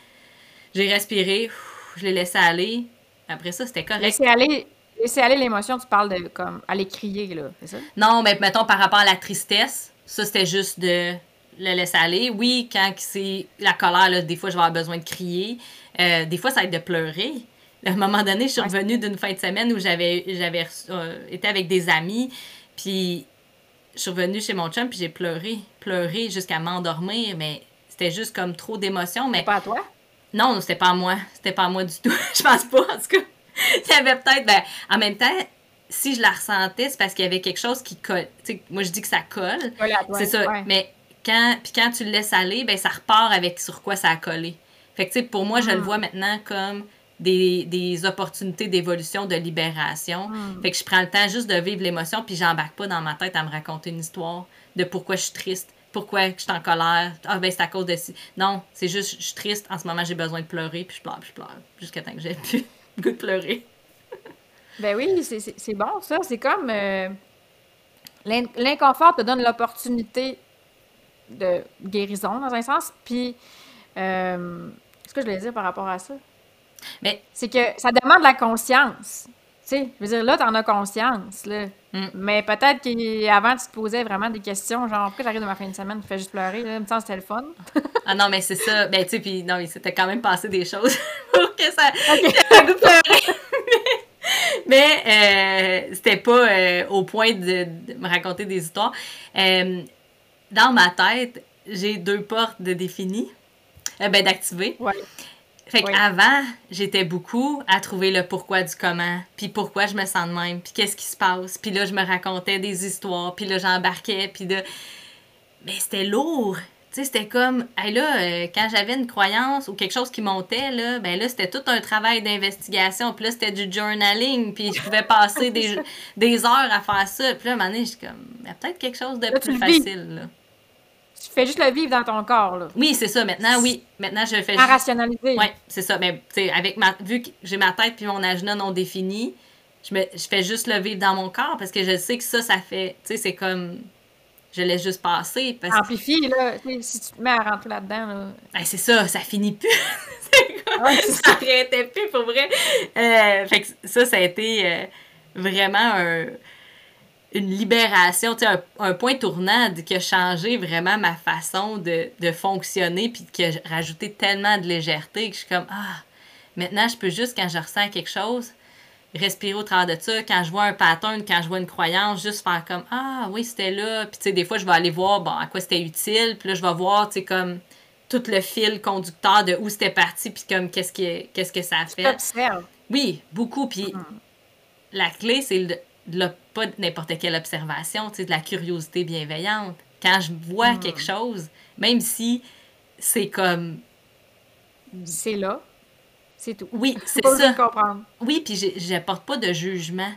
j'ai respiré, je l'ai laissé aller. Après ça, c'était correct. Laisser aller, laisser aller l'émotion, tu parles de comme aller crier, là, c'est ça? Non, mais mettons par rapport à la tristesse, ça c'était juste de le laisser aller. Oui, quand c'est la colère, là, des fois je vais avoir besoin de crier. Euh, des fois, ça va être de pleurer. À un moment donné, je suis revenue d'une fin de semaine où j'avais j'avais euh, été avec des amis, puis je suis revenue chez mon chum, puis j'ai pleuré, pleuré jusqu'à m'endormir, mais c'était juste comme trop d'émotions. Mais... Pas à toi? Non, c'était pas à moi. C'était pas à moi du tout. je pense pas, en tout cas. Il y avait peut-être. Ben, en même temps, si je la ressentais, c'est parce qu'il y avait quelque chose qui colle. moi, je dis que ça colle. c'est ça. Mais quand, puis quand tu le laisses aller, ben, ça repart avec sur quoi ça a collé. Fait que, pour moi, je le mm. vois maintenant comme des, des opportunités d'évolution, de libération. Mm. Fait que je prends le temps juste de vivre l'émotion, puis j'embarque pas dans ma tête à me raconter une histoire de pourquoi je suis triste pourquoi je suis en colère. Ah, ben, c'est à cause de. Non, c'est juste, je suis triste. En ce moment, j'ai besoin de pleurer, puis je pleure, puis je pleure. Jusqu'à temps que j'ai plus le goût de pleurer. ben oui, c'est bon, ça. C'est comme. Euh, l'inconfort te donne l'opportunité de guérison, dans un sens. Puis. Euh, ce que je voulais dire par rapport à ça? Mais. C'est que ça demande la conscience. Sais, je veux dire, là, t'en as conscience, là. Mm. Mais peut-être qu'avant, tu te posais vraiment des questions, genre, pourquoi j'arrive de ma fin de semaine, je fais juste pleurer, là, me semble c'était le fun. ah non, mais c'est ça. Ben, tu sais, puis non, il s'était quand même passé des choses pour que ça. Okay. pleurer. mais euh, c'était pas euh, au point de, me raconter des histoires. Euh, dans ma tête, j'ai deux portes de définies, ben, d'activer. Ouais. Fait qu'avant, j'étais beaucoup à trouver le pourquoi du comment, puis pourquoi je me sens de même, puis qu'est-ce qui se passe. Puis là, je me racontais des histoires, puis là, j'embarquais, puis de... Mais c'était lourd. Tu sais, c'était comme, hey, là, euh, quand j'avais une croyance ou quelque chose qui montait, là, ben là, c'était tout un travail d'investigation. Puis là, c'était du journaling, puis je pouvais passer des, des heures à faire ça. Puis là, à un moment donné, je comme, il y a peut-être quelque chose de plus facile, là tu fais juste le vivre dans ton corps. Là. Oui, c'est ça. Maintenant, oui. Maintenant, je fais. À rationaliser. Oui, c'est ça. Mais tu sais, avec ma, vu que j'ai ma tête puis mon agenda non défini, je, me, je fais juste le vivre dans mon corps parce que je sais que ça, ça fait. Tu sais, c'est comme. Je laisse juste passer. Parce... Amplifie, là. Si tu te mets à rentrer là-dedans, là. Ben, c'est ça, ça finit plus. ouais, ça n'arrêtait plus, pour vrai. Euh, fait que ça, ça a été euh, vraiment un une libération, un, un, point tournant qui a changé vraiment ma façon de, de fonctionner, puis qui a rajouté tellement de légèreté que je suis comme, ah, maintenant, je peux juste, quand je ressens quelque chose, respirer au travers de ça. Quand je vois un pattern, quand je vois une croyance, juste faire comme, ah, oui, c'était là. Puis, tu sais, des fois, je vais aller voir, bon, à quoi c'était utile. Puis là, je vais voir, tu sais, comme tout le fil conducteur de où c'était parti, puis comme qu'est-ce que, qu'est-ce que ça a fait. Oui, beaucoup. Puis mm. la clé, c'est de, de, pas n'importe quelle observation, de la curiosité bienveillante. Quand je vois mm. quelque chose, même si c'est comme. C'est là. C'est tout. Oui, c'est ça. Comprendre. Oui, puis j'apporte pas de jugement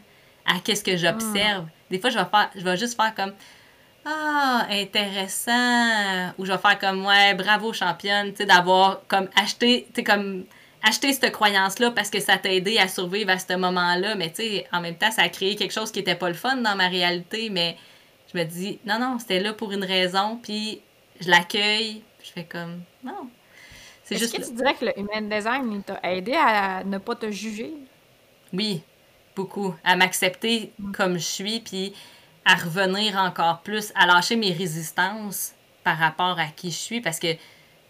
à qu'est-ce que j'observe. Mm. Des fois, je vais, faire, je vais juste faire comme ah, intéressant. Ou je vais faire comme, ouais, bravo championne, tu sais, d'avoir comme acheté, tu sais, comme acheter cette croyance-là parce que ça t'a aidé à survivre à ce moment-là. Mais tu sais, en même temps, ça a créé quelque chose qui était pas le fun dans ma réalité. Mais je me dis, non, non, c'était là pour une raison. Puis je l'accueille. Je fais comme, non. C'est juste. Est-ce que tu dirais que le human design t'a aidé à ne pas te juger? Oui, beaucoup. À m'accepter mm. comme je suis. Puis à revenir encore plus, à lâcher mes résistances par rapport à qui je suis parce que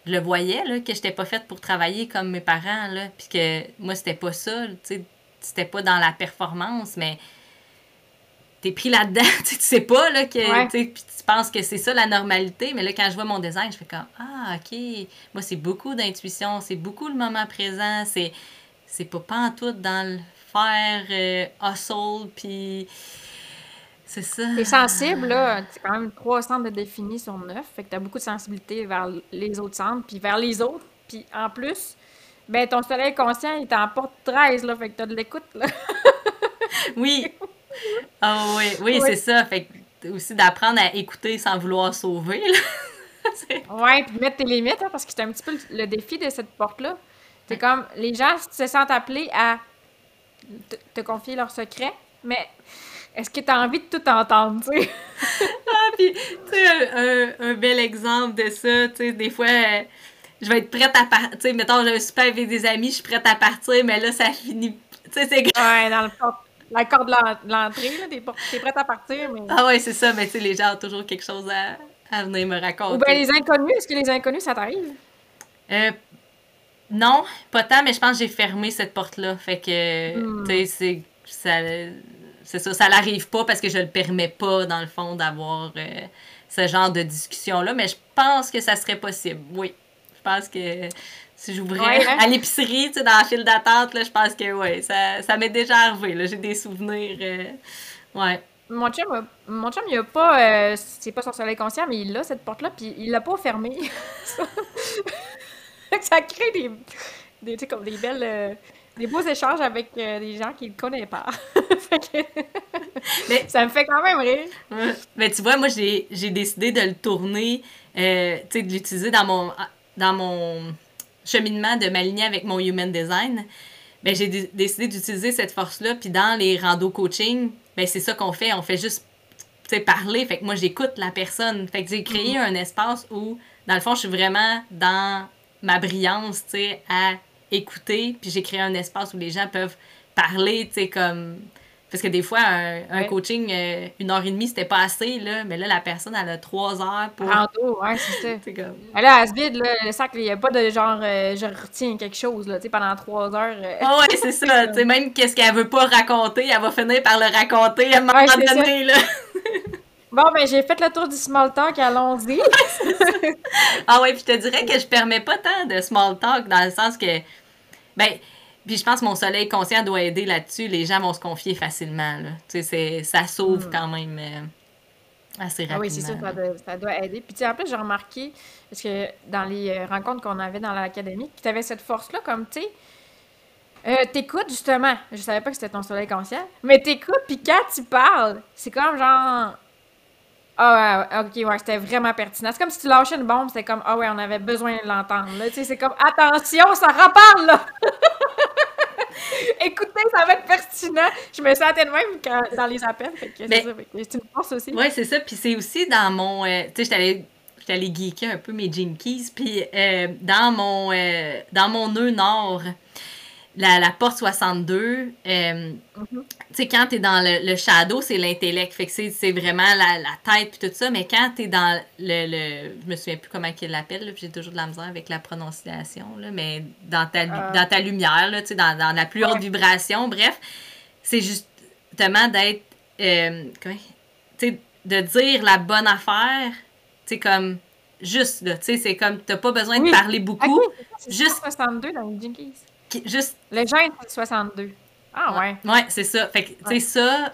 je le voyais là, que j'étais pas faite pour travailler comme mes parents là, puis que moi c'était pas ça, tu sais, c'était pas dans la performance mais t'es pris là-dedans, tu sais pas là que tu penses que c'est ça la normalité, mais là quand je vois mon design, je fais comme ah OK, moi c'est beaucoup d'intuition, c'est beaucoup le moment présent, c'est c'est pas tout dans le faire euh, hustle puis c'est ça. T'es sensible, là. C'est quand même trois centres de définis sur neuf. Fait que t'as beaucoup de sensibilité vers les autres centres, puis vers les autres. Puis en plus, ben ton soleil conscient, il t'emporte 13, là. Fait que t'as de l'écoute, là. oui. Ah oui, oui, c'est ça. Fait que aussi d'apprendre à écouter sans vouloir sauver, là. ouais, puis mettre tes limites, hein, parce que c'est un petit peu le défi de cette porte-là. C'est comme, les gens se sentent appelés à te confier leurs secrets, mais est-ce que tu as envie de tout entendre, tu sais? ah, puis, tu sais, un, un, bel exemple de ça, tu sais, des fois, je vais être prête à partir, tu sais, mettons, j'ai un super avec des amis, je suis prête à partir, mais là, ça finit, tu sais, c'est... Ouais, dans le la corde de l'entrée, là, t'es prête à partir, mais... Ah ouais, c'est ça, mais tu sais, les gens ont toujours quelque chose à, à venir me raconter. Ou bien les inconnus, est-ce que les inconnus, ça t'arrive? Euh, non, pas tant, mais je pense que j'ai fermé cette porte-là, fait que, hmm. tu sais, c'est... Ça, c'est ça, ça n'arrive pas parce que je le permets pas, dans le fond, d'avoir euh, ce genre de discussion-là, mais je pense que ça serait possible, oui. Je pense que si j'ouvrais hein? à l'épicerie, tu sais, dans la file d'attente, je pense que oui, ça, ça m'est déjà arrivé, j'ai des souvenirs, euh, ouais. Mon chum, mon chum, il a pas, euh, c'est pas son soleil conscient, mais il a cette porte-là, puis il l'a pas fermée. ça crée des, des, comme des belles des beaux échanges avec euh, des gens qu'il ne connaît pas. mais, ça me fait quand même rire. Mais tu vois, moi, j'ai, décidé de le tourner, euh, tu sais, de l'utiliser dans mon, dans mon cheminement de m'aligner avec mon human design. Ben, j'ai décidé d'utiliser cette force-là. Puis dans les rando coaching, ben, c'est ça qu'on fait. On fait juste parler. Fait que moi, j'écoute la personne. Fait que j'ai créé mm-hmm. un espace où, dans le fond, je suis vraiment dans ma brillance, tu sais, à écouter, puis j'ai créé un espace où les gens peuvent parler, tu sais, comme... Parce que des fois, un, coaching, euh, une heure et demie, c'était pas assez, là. Mais là, la personne, elle a trois heures pour... Rando, ouais, c'est ça. comme... là, elle se vide, là, le sac, il n'y a pas de genre, euh, je retiens quelque chose, là, tu sais, pendant trois heures. Euh. Ah ouais, c'est ça. tu sais, même qu'est-ce qu'elle veut pas raconter, elle va finir par le raconter à un moment donné, là. Bon, ben, j'ai fait le tour du small talk, allons-y. ah ouais, puis je te dirais que je permets pas tant de small talk dans le sens que ben, puis je pense que mon soleil conscient doit aider là-dessus. Les gens vont se confier facilement. Là. Tu sais, ça sauve hmm. quand même euh, assez rapidement. Ah oui, c'est sûr, ça doit, ça doit aider. Puis en plus, j'ai remarqué, parce que dans les euh, rencontres qu'on avait dans l'académie, tu avais cette force-là, comme, tu sais, euh, t'écoutes justement, je savais pas que c'était ton soleil conscient, mais t'écoutes, puis quand tu parles, c'est comme genre, ah ouais, ok, ouais, c'était vraiment pertinent. C'est comme si tu lâchais une bombe, c'était comme, ah ouais, on avait besoin de l'entendre. Tu sais, c'est comme, attention, ça reparle, là! Écoutez, ça va être pertinent. Je me sentais de même quand, dans les appels. c'est une force aussi. Oui, c'est ça. Puis c'est aussi dans mon. Euh, tu sais, j'étais allée geeker un peu mes jinkies. Puis euh, dans, mon, euh, dans mon nœud nord, la, la porte 62, euh, Mhm. tu sais, quand t'es dans le, le shadow, c'est l'intellect. Fait que c'est vraiment la, la tête puis tout ça. Mais quand t'es dans le, le. Je me souviens plus comment il l'appelle, j'ai toujours de la misère avec la prononciation, là, mais dans ta, Euh. dans ta lumière, là, tu sais, dans, dans la plus haute Ouais. vibration. Bref, c'est justement d'être. euh, comment- tu sais, de dire la bonne affaire, tu sais, comme. Juste, là, tu sais, c'est comme. T'as pas besoin de parler beaucoup. juste- c'est 62 dans Jinkies. Juste Le gène, c'est 62. Ah ouais. Ouais, c'est ça. Fait que, tu sais, Ouais. ça,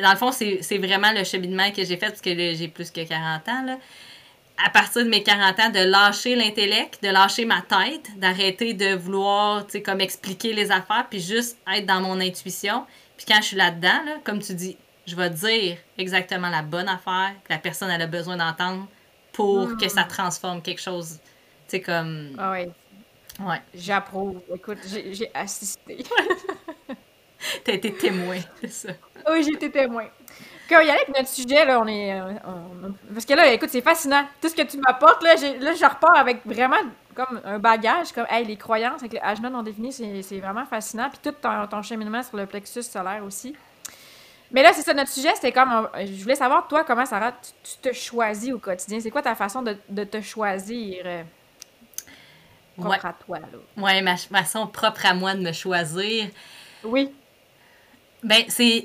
dans le fond, c'est c'est vraiment le cheminement que j'ai fait parce que j'ai plus que 40 ans. Là. À partir de mes 40 ans, de lâcher l'intellect, de lâcher ma tête, d'arrêter de vouloir, tu sais, comme expliquer les affaires, puis juste être dans mon intuition. Puis quand je suis là-dedans, là, comme tu dis, je vais dire exactement la bonne affaire que la personne elle a besoin d'entendre pour que ça transforme quelque chose. Tu sais, comme. Ah ouais. Ouais. J'approuve. Écoute, j'ai assisté. T'as été témoin de ça. oui, j'ai été témoin. Quand on y allait avec notre sujet, là, on est. euh, on- Parce que là, écoute, c'est fascinant. Tout ce que tu m'apportes, là, là, je repars avec vraiment comme un bagage, comme, hey, les croyances avec les Ajna non définies, c'est c'est vraiment fascinant. Puis tout ton, ton cheminement sur le plexus solaire aussi. Mais là, c'est ça, notre sujet, c'était comme. euh, Je voulais savoir, toi, comment, Sarah, tu, tu te choisis au quotidien? C'est quoi ta façon de, de te choisir euh, propre Ouais. à toi, là? Ouais, ma façon propre à moi de me choisir. Oui. Ben, c'est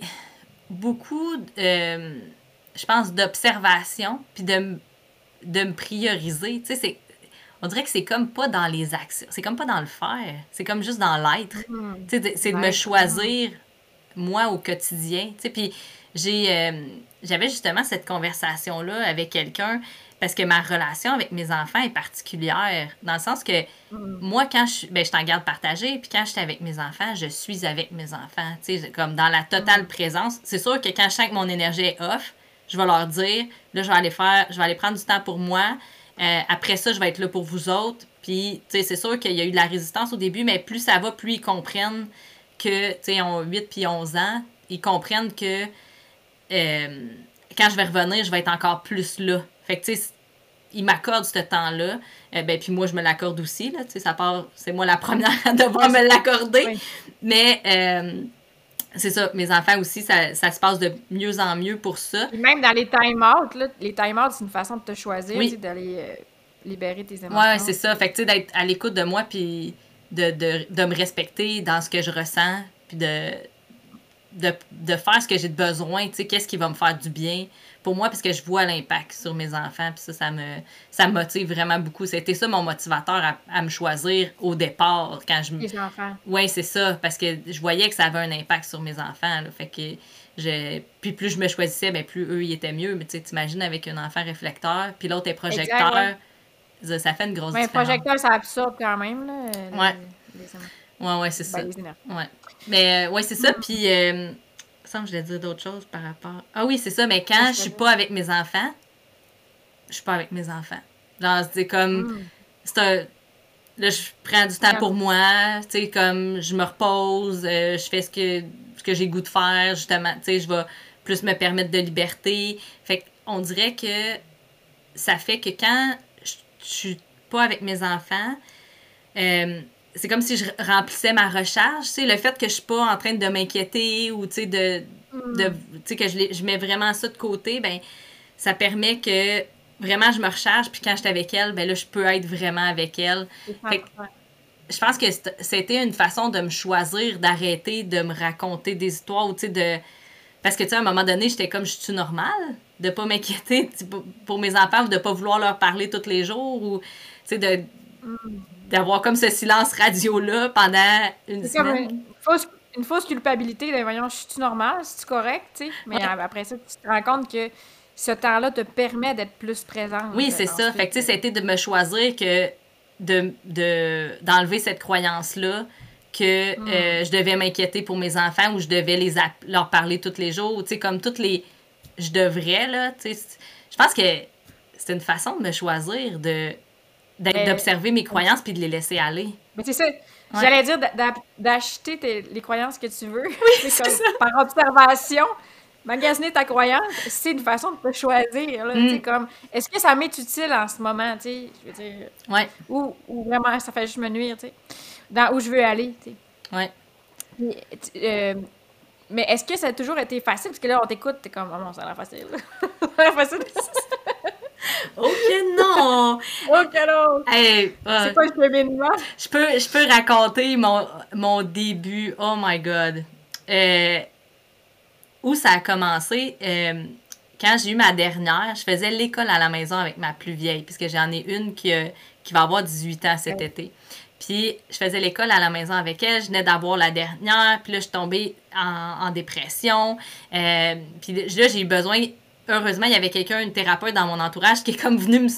beaucoup, euh, je pense, d'observation, puis de, me prioriser. Tu sais, c'est- on dirait que c'est comme pas dans les actions, c'est comme pas dans le faire, c'est comme juste dans l'être. Hmm. De- c'est de me choisir, moi, au quotidien. Puis j'ai, euh, j'avais justement cette conversation-là avec quelqu'un, parce que ma relation avec mes enfants est particulière, dans le sens que Hmm. moi, quand je suis, ben, je suis en garde partagée, puis quand je suis avec mes enfants, je suis avec mes enfants, tu sais, comme dans la totale Mm. présence. C'est sûr que quand je sens que mon énergie est off, je vais leur dire, là, je vais aller faire, je vais aller prendre du temps pour moi. Euh, après ça, je vais être là pour vous autres. Puis, tu sais, c'est sûr qu'il y a eu de la résistance au début, mais plus ça va, plus ils comprennent que, tu sais, ils ont 8 puis 11 ans, ils comprennent que euh, quand je vais revenir, je vais être encore plus là. Fait que, tu sais, ils m'accordent ce temps-là. Euh, ben, puis moi, je me l'accorde aussi, là, tu sais, ça part, c'est moi la première à devoir me l'accorder. Oui. Mais, euh, c'est ça, mes enfants aussi, ça, ça se passe de mieux en mieux pour ça. Même dans les time-out, là, les time-out, c'est une façon de te choisir, Oui. d'aller euh, libérer tes émotions. Ouais, c'est ça. Fait que, tu sais, d'être à l'écoute de moi, puis de, de, de me respecter dans ce que je ressens, puis de, de, de faire ce que j'ai de besoin, tu sais, qu'est-ce qui va me faire du bien pour moi, parce que je vois l'impact sur mes enfants, puis ça, ça me, ça me motive vraiment beaucoup. C'était ça mon motivateur à, à me choisir au départ, quand je. Les enfants. Oui, c'est ça, parce que je voyais que ça avait un impact sur mes enfants, là, fait que... Je... Puis plus je me choisissais, ben plus eux, ils étaient mieux. Mais tu sais, t'imagines avec un enfant réflecteur, puis l'autre est projecteur, ouais. ça, ça fait une grosse Mais un différence. projecteur, ça absorbe quand même, là. les- Ouais. Les, émotions. Ouais, ouais, c'est ça. Ben. Ouais. Mais, euh, ouais, c'est ça. Puis, euh, ça, je voulais dire d'autres choses par rapport. Ah oui, c'est ça. Mais quand je suis pas avec mes enfants, je suis pas avec mes enfants. Genre, c'est comme. Mm. C'est un. Là, je prends du temps pour moi. Tu sais, comme je me repose, euh, je fais ce que, ce que j'ai goût de faire, justement. Tu sais, je vais plus me permettre de liberté. Fait on dirait que ça fait que quand je je suis pas avec mes enfants, euh, c'est comme si je remplissais ma recharge. Tu sais, le fait que je suis pas en train de m'inquiéter ou, tu sais, de, Mm. de, tu sais, que je, je mets vraiment ça de côté, ben ça permet que vraiment je me recharge. Puis quand je suis avec elle, ben là, je peux être vraiment avec elle. C'est Fait que- ouais. Je pense que c'est- c'était une façon de me choisir, d'arrêter de me raconter des histoires ou, tu sais, de... Parce que, tu sais, à un moment donné, j'étais comme, je suis normale de pas m'inquiéter pour mes enfants ou de pas vouloir leur parler tous les jours ou, tu sais, de Mm. D'avoir comme ce silence radio-là pendant une C'est comme semaine. une fausse, une fausse culpabilité de voyons, je suis normal, c'est correct, tu sais? Mais Ouais. après ça, tu te rends compte que ce temps-là te permet d'être plus présente. Oui, c'est euh, ça. ensuite. Fait que, tu sais, c'était de me choisir que de de- d'enlever cette croyance-là que Mm. euh, je devais m'inquiéter pour mes enfants ou je devais les leur parler tous les jours. Tu sais, comme toutes les... Je devrais, là, tu sais. c'est- Je pense que c'est une façon de me choisir, de d'observer mes croyances puis de les laisser aller. Mais c'est ça. J'allais dire d'a- d'a- d'acheter les croyances que tu veux. c'est c'est par observation. Magasiner ta croyance, c'est une façon de te choisir. Mm. comme, est-ce que ça m'est utile en ce moment, tu sais, je veux dire, Ouais. ou, ou vraiment ça fait juste me nuire, tu sais, dans où je veux aller, tu sais. Ouais. Euh, mais est-ce que ça a toujours été facile? Parce que là, on t'écoute, t'es comme, oh non, ça a l'air facile. ça a l'air facile. Ok, non! ok, non! Hey, c'est pas le cheminement? Je peux, je peux raconter mon, mon début. Oh my god. Euh, où ça a commencé? Euh, quand j'ai eu ma dernière, je faisais l'école à la maison avec ma plus vieille, puisque j'en ai une qui, qui va avoir 18 ans cet été. Puis je faisais l'école à la maison avec elle, je venais d'avoir la dernière, puis là je suis tombée en, dépression. Euh, puis là j'ai eu besoin, heureusement il y avait quelqu'un, une thérapeute dans mon entourage qui est comme venu me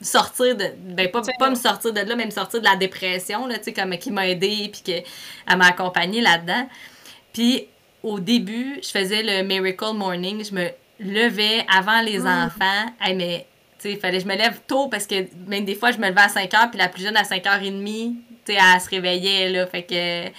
sortir de, ben pas, pas me sortir de là, mais me sortir de la dépression, là, tu sais, comme qui m'a aidée, puis qu'elle m'a accompagnée là-dedans. Puis au début, je faisais le Miracle Morning, je me levais avant les mm. enfants. Hey, mais il fallait que je me lève tôt parce que même des fois, je me levais à 5 h, puis la plus jeune à 5h30, elle se réveillait, là. Fait que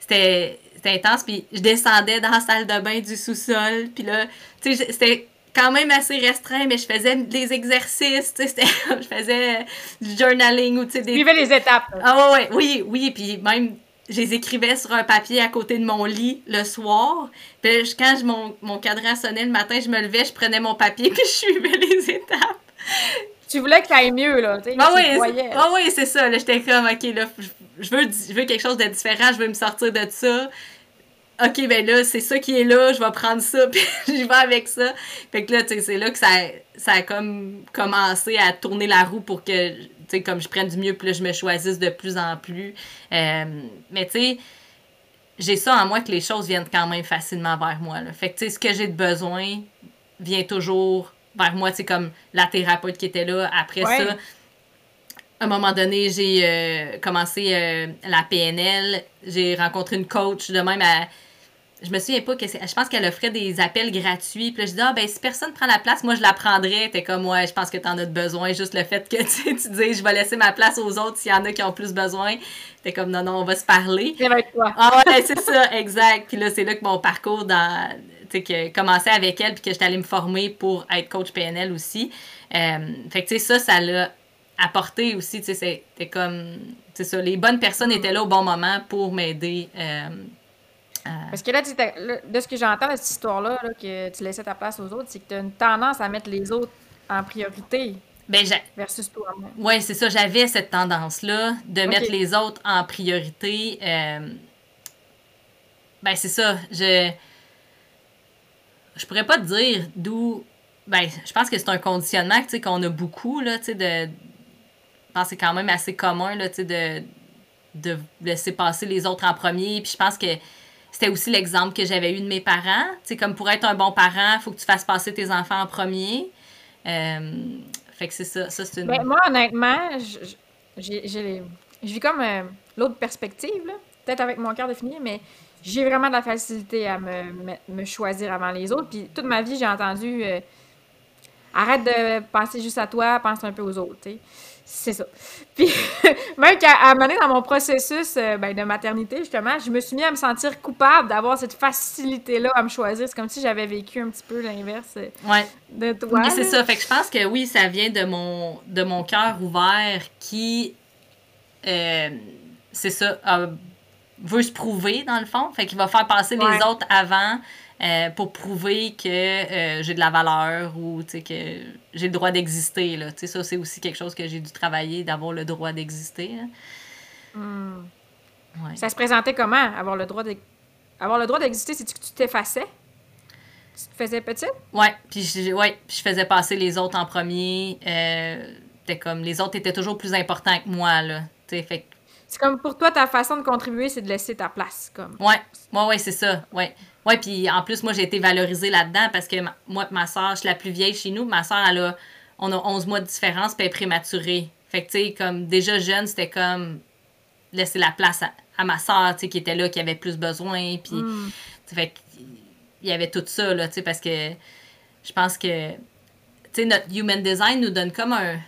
c'était intense. Puis je descendais dans la salle de bain du sous-sol. Puis là, tu sais, c'était quand même assez restreint, mais je faisais des exercices, tu sais, je faisais du journaling ou, tu sais, des... Vivais les étapes. Ah ouais, oui, oui, puis même, je les écrivais sur un papier à côté de mon lit le soir. Puis quand je, mon, mon cadran sonnait le matin, je me levais, je prenais mon papier, puis je suivais les étapes tu voulais que aille mieux, là. Ah oui, ah oui, c'est ça. J'étais comme, OK, là, je veux, je veux quelque chose de différent, je veux me sortir de ça. OK, ben là, c'est ça qui est là, je vais prendre ça, puis je vais avec ça. Fait que là, tu sais, c'est là que ça, ça a comme commencé à tourner la roue pour que, tu sais, comme je prenne du mieux, puis là, je me choisisse de plus en plus. Euh, mais tu sais, j'ai ça en moi que les choses viennent quand même facilement vers moi. Là. Fait que, tu sais, ce que j'ai de besoin vient toujours vers moi, c'est comme la thérapeute qui était là. Après ça, à un moment donné, j'ai euh, commencé euh, la PNL. J'ai rencontré une coach de même à. Je me souviens pas que Je pense qu'elle offrait des appels gratuits. Puis là, je dis, ah, ben, si personne prend la place, moi, je la prendrais. T'es comme, ouais, je pense que t'en as besoin. Juste le fait que tu, tu dis, je vais laisser ma place aux autres s'il y en a qui ont plus besoin. T'es comme, non, non, on va se parler. C'est avec toi. Ah, ouais, c'est ça, exact. Puis là, c'est là que mon parcours dans que commencé avec elle puis que j'étais allée me former pour être coach PNL aussi. Euh, fait que tu sais ça ça l'a apporté aussi, tu sais c'était comme c'est ça les bonnes personnes étaient là au bon moment pour m'aider euh, Parce que là, de ce que j'entends de cette histoire-là, que tu laissais ta place aux autres, c'est que tu as une tendance à mettre les autres en priorité. Ben, versus toi-même. Oui, c'est ça. J'avais cette tendance-là de mettre les autres en priorité. Euh, ben, c'est ça. Je, je pourrais pas te dire d'où. Ben, je pense que c'est un conditionnement qu'on a beaucoup, là, tu de. Je pense que c'est quand même assez commun, là, tu de, de laisser passer les autres en premier. Puis je pense que c'était aussi l'exemple que j'avais eu de mes parents. Tu comme pour être un bon parent, il faut que tu fasses passer tes enfants en premier. Euh, fait que c'est ça. ça c'est. Ben, moi, honnêtement, j'ai vis comme euh, l'autre perspective, peut-être avec mon cœur défini, mais j'ai vraiment de la facilité à me, me, choisir avant les autres. Puis toute ma vie, j'ai entendu euh, arrête de penser juste à toi, pense un peu aux autres. C'est ça. Puis même qu'à à mener dans mon processus euh, ben, de maternité, justement, je me suis mis à me sentir coupable d'avoir cette facilité-là à me choisir. C'est comme si j'avais vécu un petit peu l'inverse euh, de toi. Oui, c'est ça. Fait que je pense que oui, ça vient de mon, de mon cœur ouvert qui, c'est ça, veut se prouver, dans le fond. Fait qu'il va faire passer les autres avant euh, pour prouver que euh, j'ai de la valeur ou que j'ai le droit d'exister. Là. Ça, c'est aussi quelque chose que j'ai dû travailler, d'avoir le droit d'exister. Hmm. Ça se présentait comment, avoir le droit d'exister? Avoir le droit d'exister, c'est que tu t'effaçais? Tu te faisais petite? Ouais, puis je, ouais, je faisais passer les autres en premier. Euh, comme, les autres étaient toujours plus importants que moi, là. Fait c'est comme pour toi, ta façon de contribuer, c'est de laisser ta place. Comme. Ouais, ouais, ouais, c'est ça. Ouais. Ouais, puis en plus, moi, j'ai été valorisée là-dedans parce que moi, ma soeur, je suis la plus vieille chez nous. Ma soeur, elle a, on a 11 mois de différence, puis elle est prématurée. Fait que, tu sais, comme déjà jeune, c'était comme laisser la place à, ma soeur, tu sais, qui était là, qui avait plus besoin. Puis, mm. fait il y avait tout ça, là, tu sais, parce que je pense que, tu sais, notre human design nous donne comme un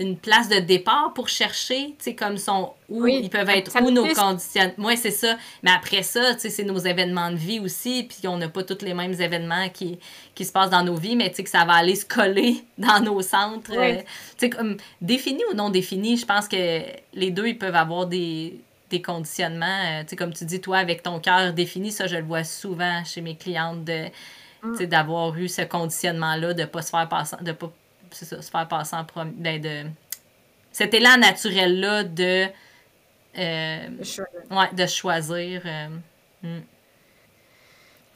une place de départ pour chercher, tu sais, comme son, où ils peuvent être, où nos conditions. Moi, c'est ça. Mais après ça, tu sais, c'est nos événements de vie aussi, puis on n'a pas tous les mêmes événements qui, qui se passent dans nos vies, mais tu sais, que ça va aller se coller dans nos centres. Euh, tu sais, comme défini ou non défini, je pense que les deux, ils peuvent avoir des, des conditionnements. tu sais, comme tu dis, toi, avec ton cœur défini, ça, je le vois souvent chez mes clientes, de, mm. d'avoir eu ce conditionnement-là, de ne pas se faire passer, de pas se faire passer en premier. Ben, de, cet élan naturel-là de, ouais, de choisir. Mm.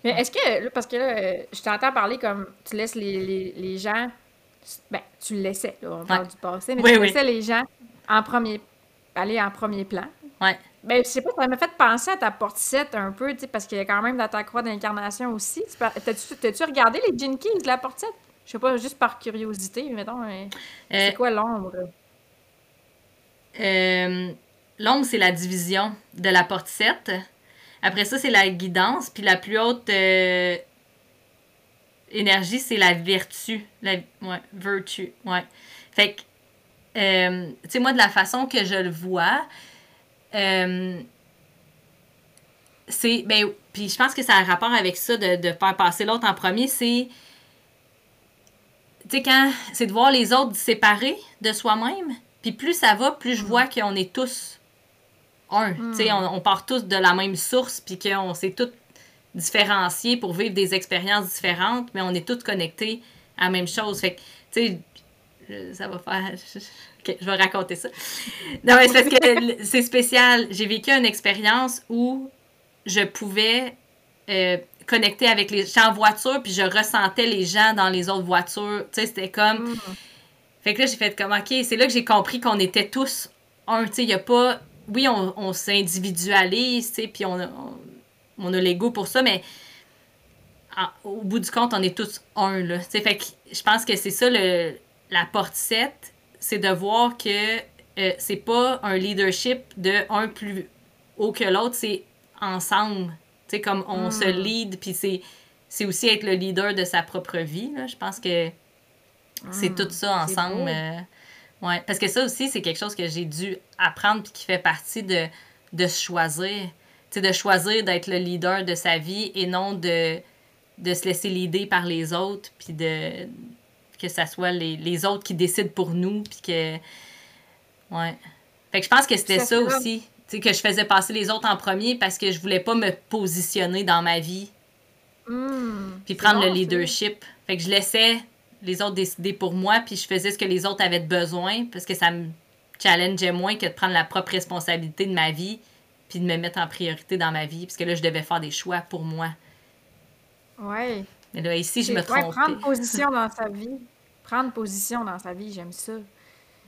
Mais est-ce que, parce que là, je t'entends parler comme tu laisses les, les, les gens, ben, tu le laissais, là, on parle du passé, mais tu laissais les gens en premier, aller en premier plan. Ouais. Ben, je sais pas, ça m'a fait penser à ta portisette un peu, tu sais, parce qu'il y a quand même dans ta croix d'incarnation aussi. T'as-tu regardé les Jenkins de la portisette? Je sais pas, juste par curiosité, mettons. Hein. C'est euh, quoi l'ombre? Euh, l'ombre, c'est la division de la portisette. Après ça, c'est la guidance. Puis la plus haute euh, énergie, c'est la vertu. La ouais, vertu. Ouais. Fait que, euh, tu sais, moi, de la façon que je le vois, euh, c'est. Ben, puis je pense que ça a un rapport avec ça de, de faire passer l'autre en premier. C'est. Tu sais, quand. C'est de voir les autres séparés de soi-même. Puis plus ça va, plus je mm. vois qu'on est tous un. Hmm. On, part tous de la même source, puis qu'on s'est tous différenciés pour vivre des expériences différentes, mais on est tous connectés à la même chose. Fait que, tu sais, ça va faire. je vais raconter ça. Non, mais c'est parce que c'est spécial. J'ai vécu une expérience où je pouvais euh, connecter avec les. J'étais en voiture, puis je ressentais les gens dans les autres voitures. Tu sais, c'était comme. Hmm. Fait que là, j'ai fait comme, OK, c'est là que j'ai compris qu'on était tous un. Tu sais, il n'y a pas oui, on, s'individualise, tu sais, puis on, on, a l'ego pour ça, mais au bout du compte, on est tous un, là. fait que je pense que c'est ça le, la porte-7, c'est de voir que euh, c'est pas un leadership de un plus haut que l'autre, c'est ensemble. Tu sais, comme on se hmm. lead, puis c'est, c'est aussi être le leader de sa propre vie, là. Je pense que c'est hmm. tout ça ensemble. Oui, parce que ça aussi, c'est quelque chose que j'ai dû apprendre puis qui fait partie de, de choisir. Tu de choisir d'être le leader de sa vie et non de, de se laisser leader par les autres puis de que ce soit les, autres qui décident pour nous puis que ouais fait que je pense que c'était ça, aussi tu que je faisais passer les autres en premier parce que je voulais pas me positionner dans ma vie mmh, puis prendre le leadership fait que je laissais les autres décidaient pour moi, puis je faisais ce que les autres avaient besoin, parce que ça me challengeait moins que de prendre la propre responsabilité de ma vie, puis de me mettre en priorité dans ma vie, parce que là, je devais faire des choix pour moi. Oui. Mais là, ici, je me trompe. prendre position dans sa vie. Prendre position dans sa vie, j'aime ça.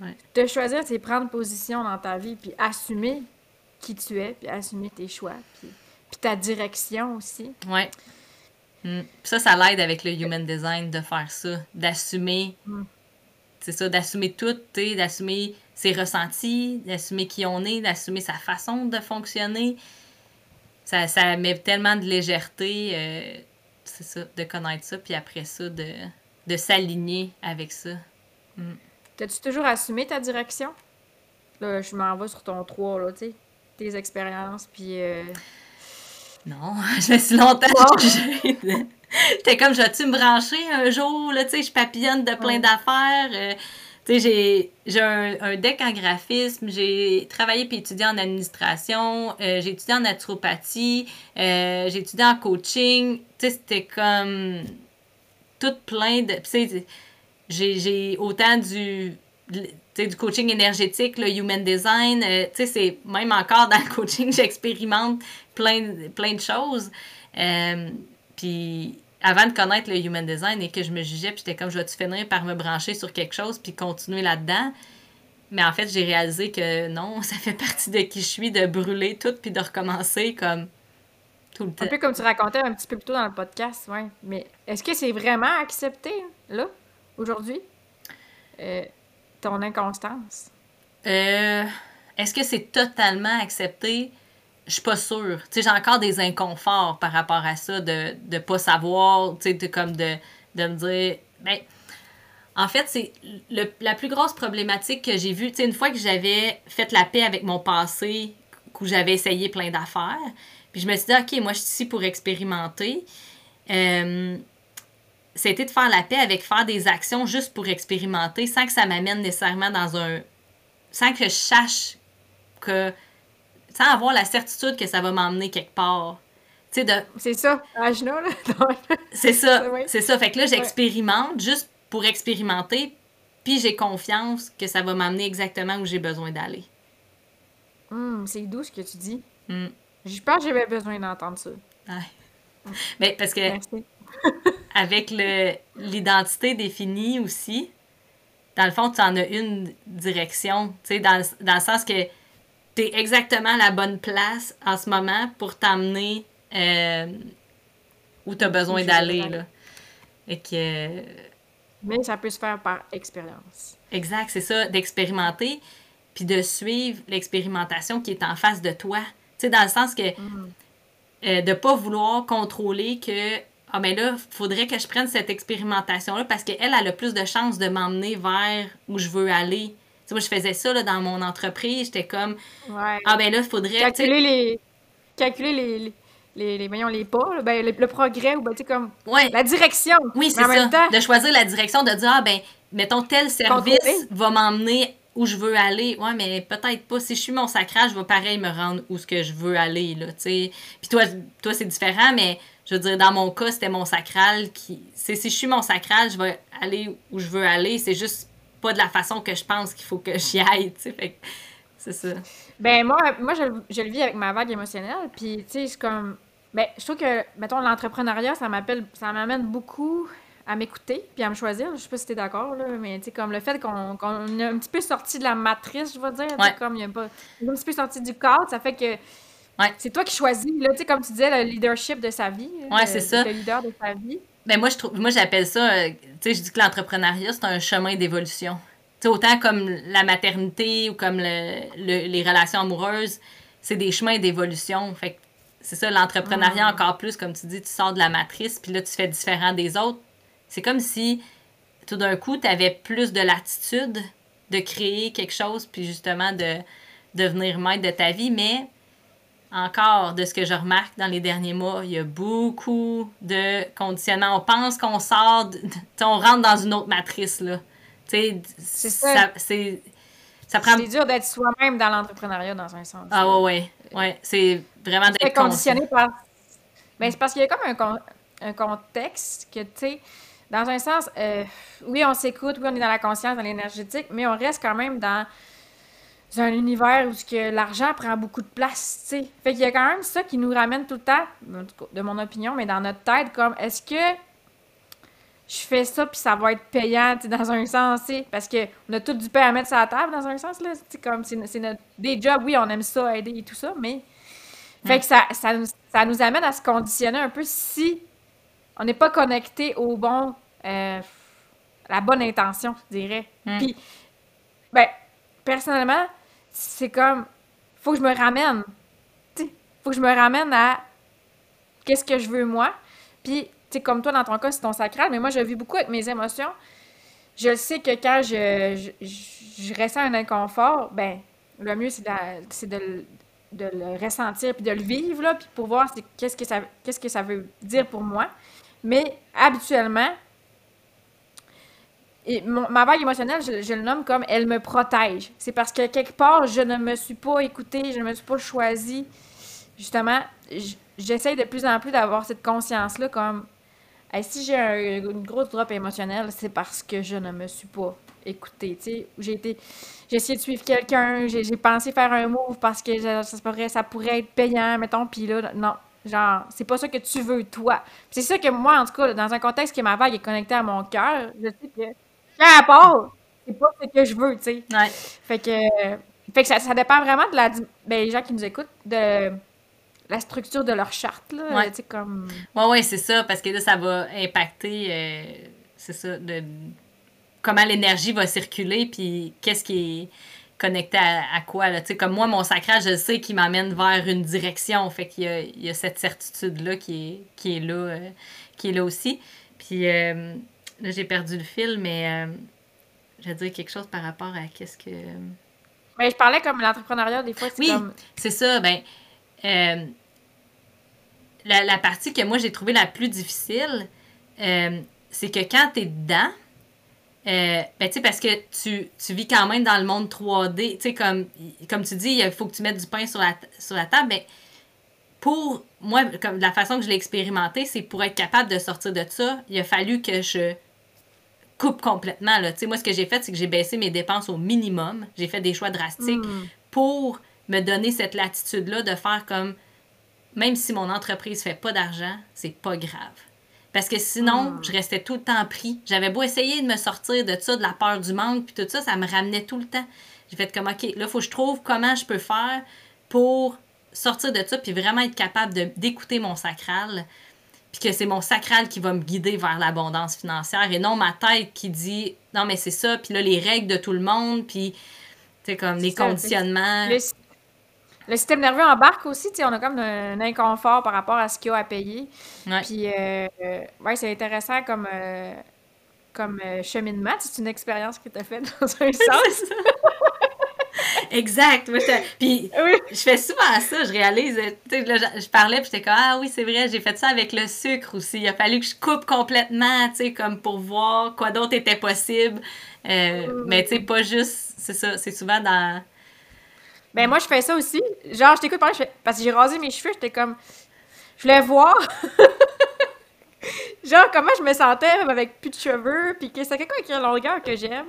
Ouais. Te choisir, c'est prendre position dans ta vie, puis assumer qui tu es, puis assumer tes choix, puis, puis ta direction aussi. Oui. Mm. Ça, ça l'aide avec le human design de faire ça, d'assumer. Mm. C'est ça, d'assumer tout, d'assumer ses ressentis, d'assumer qui on est, d'assumer sa façon de fonctionner. Ça, ça met tellement de légèreté, euh, c'est ça, de connaître ça, puis après ça, de, de s'aligner avec ça. Mm. T'as-tu toujours assumé ta direction? Là, je m'en vais sur ton 3, là, tu sais, tes expériences, puis... Euh, non, je me suis longtemps J'étais comme, je vais-tu me brancher un jour? Là, tu sais, je papillonne de plein d'affaires. Euh, tu sais, j'ai un, deck en graphisme, j'ai travaillé puis étudié en administration, euh, j'ai étudié en naturopathie, euh, j'ai étudié en coaching. Tu sais, c'était comme tout plein de... Tu sais, j'ai autant du du coaching énergétique, le human design, tu sais, c'est même encore dans le coaching, j'expérimente plein, plein de choses. Euh, puis avant de connaître le human design et que je me jugeais, puis j'étais comme, je vais-tu finir par me brancher sur quelque chose puis continuer là-dedans? Mais en fait, j'ai réalisé que non, ça fait partie de qui je suis, de brûler tout puis de recommencer comme tout le temps. Un peu comme tu racontais un petit peu plus tôt dans le podcast, ouais. Mais est-ce que c'est vraiment accepté, là, aujourd'hui, euh, ton inconstance? Euh, est-ce que c'est totalement accepté? je suis pas sûre. Tu sais, j'ai encore des inconforts par rapport à ça, de ne pas savoir, tu sais, comme de, de me dire, ben, en fait, c'est la plus grosse problématique que j'ai vue, tu sais, une fois que j'avais fait la paix avec mon passé, où j'avais essayé plein d'affaires, puis je me suis dit, OK, moi, je suis ici pour expérimenter. Euh, c'était de faire la paix avec faire des actions juste pour expérimenter, sans que ça m'amène nécessairement dans un... sans que je sache que sans avoir la certitude que ça va m'emmener quelque part. De... C'est ça, là. c'est ça, c'est ça. Fait que là, j'expérimente juste pour expérimenter, puis j'ai confiance que ça va m'amener exactement où j'ai besoin d'aller. Hum, c'est doux ce que tu dis. Mm. Je pense que j'avais besoin d'entendre ça. Ouais. Mais parce que avec l'identité définie aussi, dans le fond, tu en as une direction, tu sais, dans, dans, le sens que tu es exactement à la bonne place en ce moment pour t'amener euh, où tu as besoin d'aller. Et que... Mais ça peut se faire par expérience. Exact, c'est ça, d'expérimenter, puis de suivre l'expérimentation qui est en face de toi. Tu sais, dans le sens que mm. euh, de pas vouloir contrôler que ah ben là, faudrait que je prenne cette expérimentation-là parce qu'elle, elle a plus de chances de m'emmener vers où je veux aller. Tu sais, moi, je faisais ça là, dans mon entreprise. J'étais comme, ah ben là, il faudrait... Calculer les... Calculer les... Les, les, voyons, les pas, ben, le, progrès ou ben, tu sais, comme la direction. Oui, c'est ça. De choisir la direction, de dire, ah ben, mettons, tel service va m'emmener où je veux aller. Ouais, mais peut-être pas. Si je suis mon sacrage, je vais pareil me rendre où ce que je veux aller, là, tu sais. Puis toi, toi c'est différent, mais je veux dire, dans mon cas, c'était mon sacral qui. C'est si je suis mon sacral, je vais aller où je veux aller. C'est juste pas de la façon que je pense qu'il faut que j'y aille, tu sais. c'est ça. Ben, moi, moi je, je, le vis avec ma vague émotionnelle. Puis, tu sais, c'est comme. Ben, je trouve que, mettons, l'entrepreneuriat, ça m'appelle. Ça m'amène beaucoup à m'écouter puis à me choisir. Je sais pas si t'es d'accord, là, mais tu sais, comme le fait qu'on est un petit peu sorti de la matrice, je vais dire, comme il y a pas, un petit peu sorti du cadre, ça fait que c'est toi qui choisis, là, tu sais, comme tu disais, le leadership de sa vie. Ouais, c'est ça. Le leader de sa vie. Ben moi, je trouve, moi, j'appelle ça, euh, tu sais, je dis que l'entrepreneuriat, c'est un chemin d'évolution. Tu sais, autant comme la maternité ou comme le, les relations amoureuses, c'est des chemins d'évolution. Fait c'est ça, l'entrepreneuriat mm. encore plus, comme tu dis, tu sors de la matrice, puis là, tu fais différent des autres. C'est comme si, tout d'un coup, tu avais plus de latitude de créer quelque chose, puis justement de devenir maître de ta vie, mais encore de ce que je remarque dans les derniers mois, il y a beaucoup de conditionnements. On pense qu'on sort, on rentre dans une autre matrice, là. C'est ça. C'est prend... dur d'être soi-même dans l'entrepreneuriat, dans un sens. Ah ouais, ouais. ouais. C'est vraiment d'être conditionné par... Ben, c'est parce qu'il y a comme un, un contexte que, tu sais, dans un sens, euh, oui, on s'écoute, oui, on est dans la conscience, dans l'énergétique, mais on reste quand même dans un univers où que l'argent prend beaucoup de place, tu sais. Fait qu'il y a quand même ça qui nous ramène tout le temps, de mon opinion, mais dans notre tête, comme est-ce que je fais ça puis ça va être payant, tu sais, dans un sens, tu sais, parce qu'on a tout du pain à mettre sur la table, dans un sens, là, tu comme c'est notre... Des jobs, oui, on aime ça, aider et tout ça, mais... Fait que ça, ça, ça nous amène à se conditionner un peu si on n'est pas connecté au bon, euh, la bonne intention, je dirais. Puis, ben, personnellement, c'est comme, faut que je me ramène. Faut que je me ramène à qu'est-ce que je veux moi. Puis, tu comme toi, dans ton cas, c'est ton sacral, mais moi, je vis beaucoup avec mes émotions. Je sais que quand je, je, ressens un inconfort, ben, le mieux, c'est de, de, le ressentir puis de le vivre, là, puis pour voir qu'est-ce que ça veut dire pour moi. Mais habituellement, et ma vague émotionnelle, je, le nomme comme elle me protège. C'est parce que quelque part, je ne me suis pas écoutée, je ne me suis pas choisie. Justement, j'essaye de plus en plus d'avoir cette conscience-là comme si j'ai une grosse drop émotionnelle, c'est parce que je ne me suis pas écoutée. J'ai été. Essayé de suivre quelqu'un, j'ai pensé faire un move parce que ça, pourrait, ça pourrait être payant, mettons, puis là, non, Genre, c'est pas ça que tu veux, toi. C'est ça que moi, en tout cas, dans un contexte que ma vague est connectée à mon cœur, je sais que quand part, c'est pas ce que je veux, tu sais. Ouais. Fait que, fait que ça, ça, dépend vraiment de la. Ben, les gens qui nous écoutent, de la structure de leur charte, là. Ouais. Tu sais, comme. Ouais, ouais, c'est ça, parce que là, ça va impacter, euh, c'est ça, de comment l'énergie va circuler, puis qu'est-ce qui est connecté à, quoi. Là. comme moi, mon sacrage, je sais qu'il m'amène vers une direction. Fait qu'il y a, il y a cette certitude-là qui est, qui est là, euh, qui est là aussi. Puis euh, là, j'ai perdu le fil, mais euh, je vais dire quelque chose par rapport à qu'est-ce que. Mais je parlais comme l'entrepreneuriat, des fois, c'est oui, c'est ça. Ben, la, la, partie que moi, j'ai trouvé la plus difficile, c'est que quand tu es dedans, euh, ben, tu sais, parce que tu, tu, vis quand même dans le monde 3D. Tu sais, comme, comme tu dis, il faut que tu mettes du pain sur la, sur la table. Mais pour moi, comme la façon que je l'ai expérimenté, c'est pour être capable de sortir de ça, il a fallu que je coupe complètement. Là. Tu sais, moi, ce que j'ai fait, c'est que j'ai baissé mes dépenses au minimum. J'ai fait des choix drastiques Hmm. pour me donner cette latitude-là de faire comme, même si mon entreprise fait pas d'argent, c'est pas grave. Parce que sinon, Hmm. je restais tout le temps pris. J'avais beau essayer de me sortir de ça, de la peur du manque, puis tout ça, ça me ramenait tout le temps. J'ai fait comme, OK, là, il faut que je trouve comment je peux faire pour sortir de ça, puis vraiment être capable d'écouter mon sacral, puis que c'est mon sacral qui va me guider vers l'abondance financière, et non ma tête qui dit, non, mais c'est ça, puis là, les règles de tout le monde, puis, tu sais, comme les C'est ça, conditionnements. Le, le système nerveux embarque aussi, tu sais, on a comme un, un inconfort par rapport à ce qu'il y a à payer. Ouais. Puis, euh, euh, ouais, c'est intéressant comme, euh, comme euh, cheminement. C'est une expérience que tu as faite dans un sens. C'est exact. Moi, j'étais- puis Oui. je fais souvent ça, je réalise. euh, là, je, je parlais, puis j'étais comme, ah oui, c'est vrai, j'ai fait ça avec le sucre aussi. Il a fallu que je coupe complètement, tu sais, comme pour voir quoi d'autre était possible. Euh, Mais tu sais, pas juste, c'est ça, c'est souvent dans. Ben, moi, je fais ça aussi. Genre, je t'écoute parler, je fais- parce que j'ai rasé mes cheveux, j'étais comme. Je voulais voir. Genre, comment je me sentais avec plus de cheveux, puis que c'était quelqu'un avec une longueur que j'aime?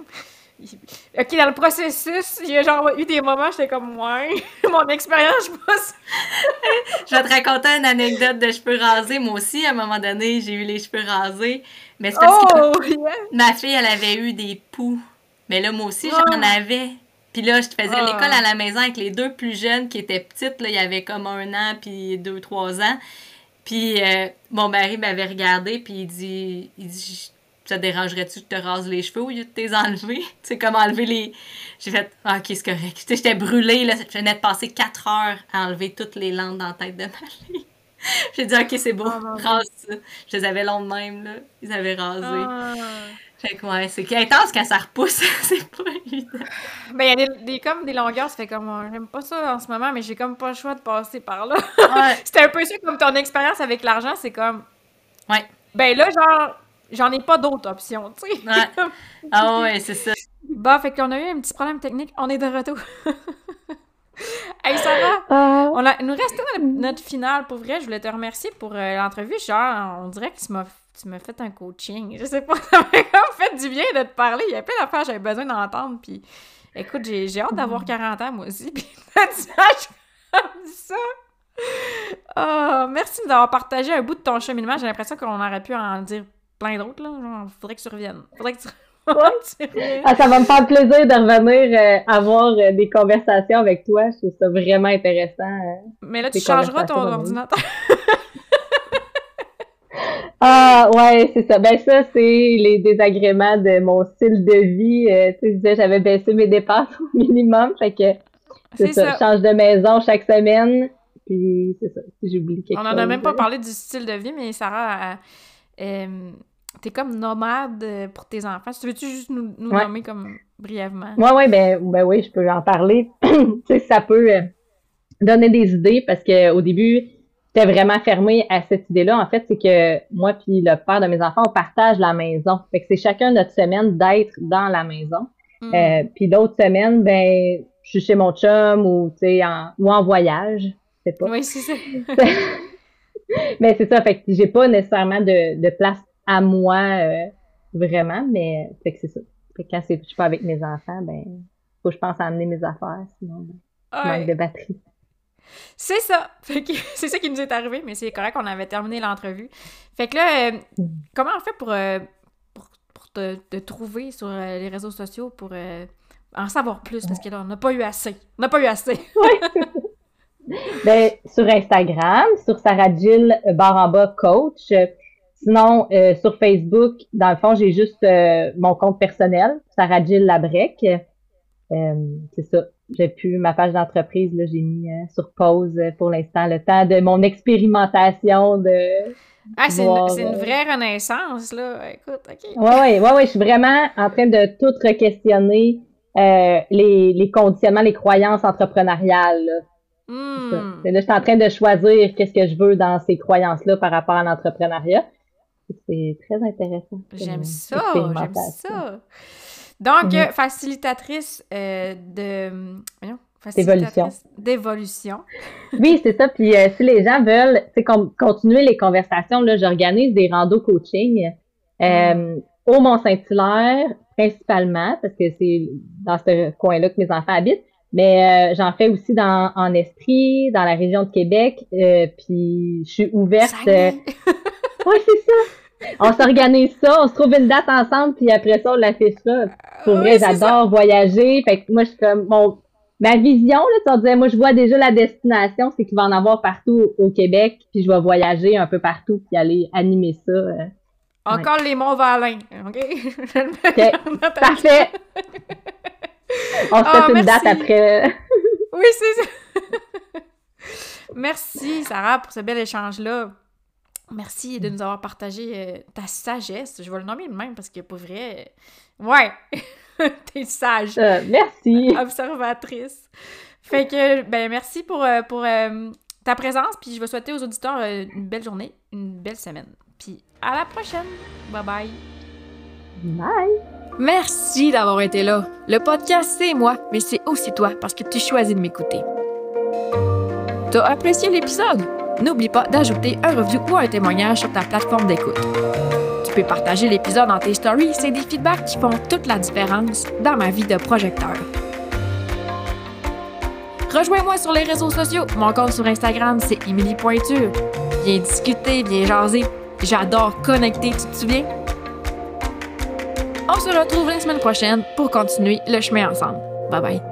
Ok, dans le processus, il y a genre eu des moments, j'étais comme, ouais, mon expérience, je pense. Je vais te raconter une anecdote de cheveux rasés. Moi aussi, à un moment donné, j'ai eu les cheveux rasés. Mais c'est parce que Oh, yeah. Ma fille, elle avait eu des poux. Mais là, moi aussi, j'en Oh. avais. Puis là, je faisais Oh. l'école à la maison avec les deux plus jeunes qui étaient petites. Là, il y avait comme un an, puis deux, trois ans. Puis euh, mon mari m'avait regardé, puis il dit, il dit Ça te dérangerait-tu que je te rase les cheveux au lieu de t'es enlever? Tu sais, comme enlever les. J'ai fait Ah, ok, c'est correct. Tu sais, j'étais brûlée, là. Je venais de passer quatre heures à enlever toutes les lampes dans la tête de ma fille. J'ai dit Ok, c'est beau, Oh, non. rase ça. Je les avais longs de même, là. Ils avaient rasé. Ah. Fait que ouais, c'est intense quand ça repousse, c'est pas évident. Ben, il y a des, des- comme des longueurs, ça fait comme, j'aime pas ça en ce moment, mais j'ai comme pas le choix de passer par là. Ouais. C'était un peu ça comme ton expérience avec l'argent, c'est comme, Ouais. ben là, genre, j'en ai pas d'autres options, tu sais. Ouais. Ah ouais, c'est ça. Bah, fait qu'on a eu un petit problème technique, on est de retour. hey Sarah, Ah, on a, il nous reste notre, notre finale. Pour vrai, je voulais te remercier pour euh, l'entrevue. Genre, on dirait que tu m'as, tu m'as fait un coaching. Je sais pas, ça m'a comme fait du bien de te parler. Il y a plein d'affaires que j'avais besoin d'entendre. Puis, écoute, j'ai, j'ai hâte d'avoir 40 ans, moi aussi. Puis, tu saches comme ça. Merci d'avoir partagé un bout de ton cheminement. J'ai l'impression qu'on aurait pu en dire plein d'autres. Là. Genre, faudrait que tu reviennes. Faudrait que tu, reviennes. ah, ça va me faire plaisir de revenir euh, avoir euh, des conversations avec toi. Je trouve ça vraiment intéressant. euh. Mais là, tu changeras ton ordinateur. Ah, ouais, c'est ça. Ben, ça, c'est les désagréments de mon style de vie. Tu sais, je disais, j'avais baissé mes dépenses au minimum. Fait que, c'est ça. ça. Je change de maison chaque semaine. Puis, c'est ça. J'oublie quelque On chose. en a même pas parlé du style de vie, mais Sarah, elle- elle- t'es comme nomade euh, pour tes enfants. Tu veux-tu juste nous, nous Ouais. nommer comme brièvement? Ouais, ouais, ben, ben oui, je peux en parler. tu sais, ça peut euh, donner des idées parce que au début, j'étais vraiment fermée à cette idée-là. En fait, c'est que moi puis le père de mes enfants, on partage la maison. Fait que c'est chacun notre semaine d'être dans la maison. Hmm. Euh, puis d'autres semaines, ben, je suis chez mon chum ou, tu sais, en, ou en voyage. Je sais pas. Oui, c'est ça. Mais c'est ça, fait que j'ai pas nécessairement de, de place à moi euh, vraiment, mais fait que c'est ça. Fait que quand c'est, je suis pas avec mes enfants, ben, faut que je pense à amener mes affaires, sinon ben, Ouais. manque de batterie. C'est ça. Fait que c'est ça qui nous est arrivé, mais c'est correct, on avait terminé l'entrevue. Fait que là, euh, Mm. comment on fait pour, euh, pour, pour te, te trouver sur les réseaux sociaux pour en savoir plus? Parce que là, on n'a pas eu assez. On n'a pas eu assez. Ben, sur Instagram, sur Sarah Jill barre en bas coach. Sinon, euh, sur Facebook, dans le fond, j'ai juste euh, mon compte personnel, Sarah Jill Labrec. Euh, c'est ça. J'ai plus ma page d'entreprise, là, j'ai mis sur pause pour l'instant le temps de mon expérimentation de. Ah, c'est une, Voir, c'est une vraie renaissance, là. Écoute, OK. Ouais, ouais, ouais, ouais, je suis vraiment en train de tout re-questionner les, les conditionnements, les croyances entrepreneuriales. Là. Hmm. Là, je suis en train de choisir qu'est-ce que je veux dans ces croyances-là par rapport à l'entrepreneuriat. C'est très intéressant. J'aime ça, j'aime ça. Donc, mm-hmm. facilitatrice de... Voyons, D'évolution. D'évolution. oui, c'est ça. Puis si les gens veulent continuer les conversations, là, j'organise des randos coaching mm. au Mont-Saint-Hilaire, principalement, parce que c'est dans ce coin-là que mes enfants habitent. Mais euh, j'en fais aussi dans en Esprit, dans la région de Québec. Euh, puis je suis ouverte. Euh... oui, c'est ça. On s'organise ça, on se trouve une date ensemble, puis après ça, on l'affichera. Pour vrai, j'adore voyager. Fait que moi, je suis comme mon ma vision, là, tu disais, moi, je vois déjà la destination, c'est qu'il va en avoir partout au Québec, puis je vais voyager un peu partout, puis aller animer ça. Euh, Encore les Monts Valin, OK? Parfait. On se ah, fait une date après. oui, c'est ça. merci, Sarah, pour ce bel échange-là. Merci de nous avoir partagé euh, ta sagesse. Je vais le nommer de même parce que pour vrai, ouais, t'es sage. Euh, merci. Observatrice. Fait que, ben, merci pour, euh, pour ta présence. Puis je vais souhaiter aux auditeurs une belle journée, une belle semaine. Puis à la prochaine. Bye bye. Bye. Merci d'avoir été là. Le podcast, c'est moi, mais c'est aussi toi parce que tu choisis de m'écouter. T'as apprécié l'épisode? N'oublie pas d'ajouter un review ou un témoignage sur ta plateforme d'écoute. Tu peux partager l'épisode dans tes stories, c'est des feedbacks qui font toute la différence dans ma vie de projecteur. Rejoins-moi sur les réseaux sociaux. Mon compte sur Instagram, c'est Emily Pointure. Viens discuter, viens jaser. J'adore connecter, tu te souviens? On se retrouve la semaine prochaine pour continuer le chemin ensemble. Bye bye.